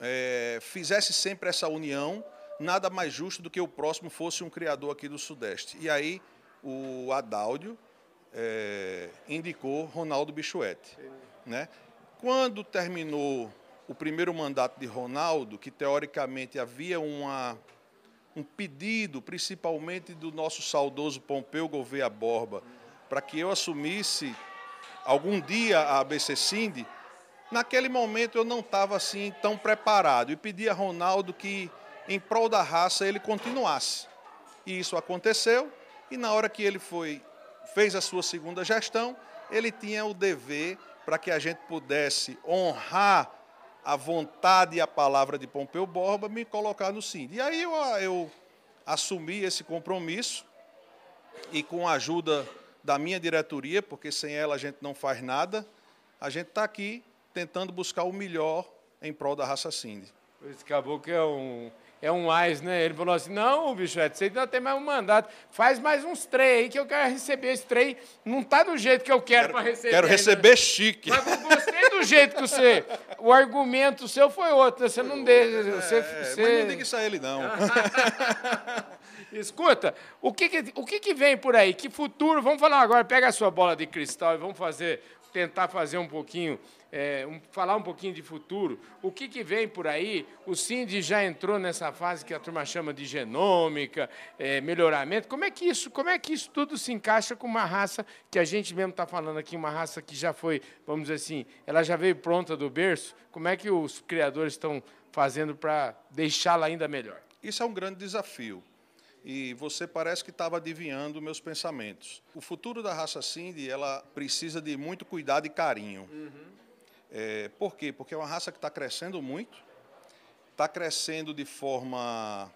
é, fizesse sempre essa união, nada mais justo do que o próximo fosse um criador aqui do Sudeste. E aí o Adáudio é, indicou Ronaldo Bichuete. Né? Quando terminou o primeiro mandato de Ronaldo, que teoricamente havia uma, um pedido, principalmente do nosso saudoso Pompeu Gouveia Borba, para que eu assumisse algum dia a ABC Cindy, Naquele momento eu não estava assim tão preparado e pedi a Ronaldo que, em prol da raça, ele continuasse. E isso aconteceu, e na hora que ele foi, fez a sua segunda gestão, ele tinha o dever para que a gente pudesse honrar a vontade e a palavra de Pompeu Borba, me colocar no SIND. E aí eu, eu assumi esse compromisso e com a ajuda da minha diretoria, porque sem ela a gente não faz nada, a gente está aqui tentando buscar o melhor em prol da raça Cindy. Esse caboclo é um, é um mais, né? Ele falou assim: não, bicho, você ainda tem mais um mandato. Faz mais uns três aí que eu quero receber esse trem. Não está do jeito que eu quero, quero para receber. Quero receber né? chique. Mas eu gostei do jeito que você. O argumento seu foi outro. Né? Você não deixa. Você, é, você... Mas não diga isso a ele, não. <laughs> Escuta, o que, que, o que, que vem por aí? Que futuro? Vamos falar agora, pega a sua bola de cristal e vamos fazer, tentar fazer um pouquinho é, um, falar um pouquinho de futuro. O que, que vem por aí? O Cindy já entrou nessa fase que a turma chama de genômica, é, melhoramento. Como é que isso, como é que isso tudo se encaixa com uma raça que a gente mesmo está falando aqui, uma raça que já foi, vamos dizer assim, ela já veio pronta do berço? Como é que os criadores estão fazendo para deixá-la ainda melhor? Isso é um grande desafio e você parece que estava adivinhando meus pensamentos. O futuro da raça Cindy, ela precisa de muito cuidado e carinho. Uhum. É, por quê? Porque é uma raça que está crescendo muito, está crescendo de forma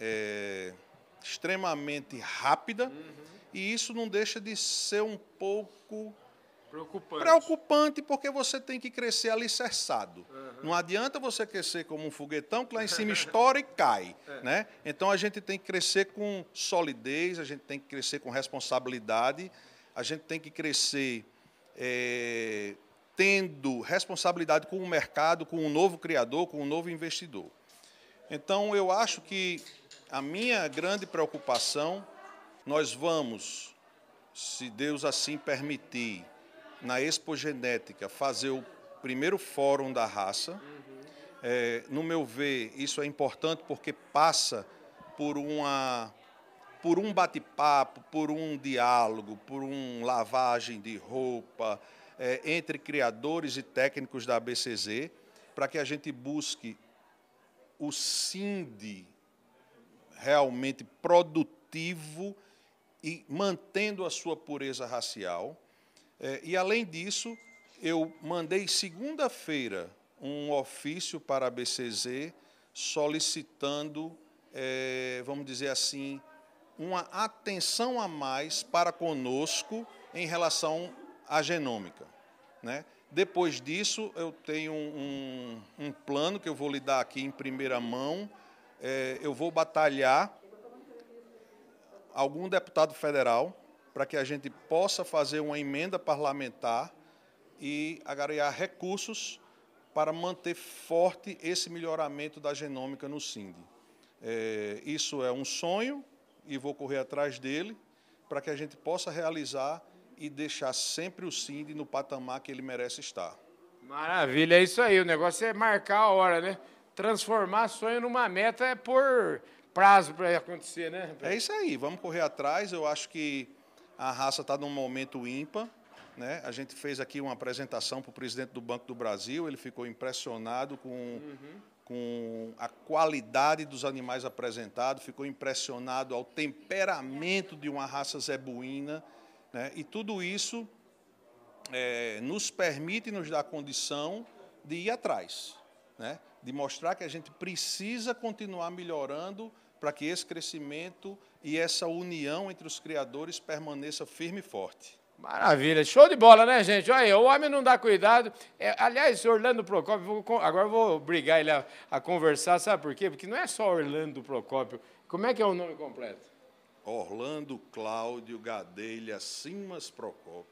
é, extremamente rápida, uhum. e isso não deixa de ser um pouco preocupante, preocupante porque você tem que crescer alicerçado. Uhum. Não adianta você crescer como um foguetão que lá em cima estoura e cai. <laughs> É. Né? Então a gente tem que crescer com solidez, a gente tem que crescer com responsabilidade, a gente tem que crescer. É, tendo responsabilidade com o mercado, com um novo criador, com um novo investidor. Então, eu acho que a minha grande preocupação, nós vamos, se Deus assim permitir, na Expo Genética, fazer o primeiro fórum da raça. É, no meu ver, isso é importante porque passa por uma por um bate-papo, por um diálogo, por uma lavagem de roupa, é, entre criadores e técnicos da ABCZ, para que a gente busque o SIND realmente produtivo e mantendo a sua pureza racial. É, e, além disso, eu mandei segunda-feira um ofício para a BCZ solicitando, é, vamos dizer assim, uma atenção a mais para conosco em relação à genômica. Né? Depois disso, eu tenho um, um, plano que eu vou lhe dar aqui em primeira mão. É, eu vou batalhar algum deputado federal para que a gente possa fazer uma emenda parlamentar e agregar recursos para manter forte esse melhoramento da genômica no SIND. É, isso é um sonho e vou correr atrás dele para que a gente possa realizar e deixar sempre o Cindy no patamar que ele merece estar. Maravilha, é isso aí. O negócio é marcar a hora, né? Transformar sonho numa meta é por prazo para acontecer, né? É isso aí, vamos correr atrás. Eu acho que a raça está num momento ímpar. Né? A gente fez aqui uma apresentação para o presidente do Banco do Brasil, ele ficou impressionado com, uhum. com a qualidade dos animais apresentados, ficou impressionado ao temperamento de uma raça zebuína. Né? E tudo isso é, nos permite nos dar condição de ir atrás, né? de mostrar que a gente precisa continuar melhorando para que esse crescimento e essa união entre os criadores permaneça firme e forte. Maravilha, show de bola, né, gente? Olha aí, o homem não dá cuidado. É, aliás, Orlando Procópio, vou, agora vou obrigar ele a, a, conversar, sabe por quê? Porque não é só Orlando Procópio. Como é que é o nome completo? Orlando Cláudio Gadelha Simas Procópio.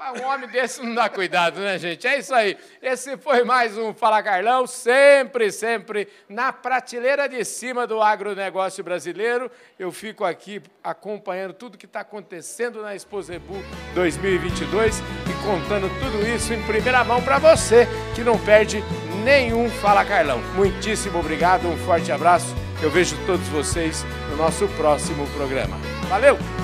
Um homem desse não dá cuidado, né, gente? É isso aí. Esse foi mais um Fala Carlão, sempre, sempre na prateleira de cima do agronegócio brasileiro. Eu fico aqui acompanhando tudo que está acontecendo na Exposebu 2022 e contando tudo isso em primeira mão para você que não perde nenhum Fala Carlão. Muitíssimo obrigado, um forte abraço. Eu vejo todos vocês no nosso próximo programa. Valeu!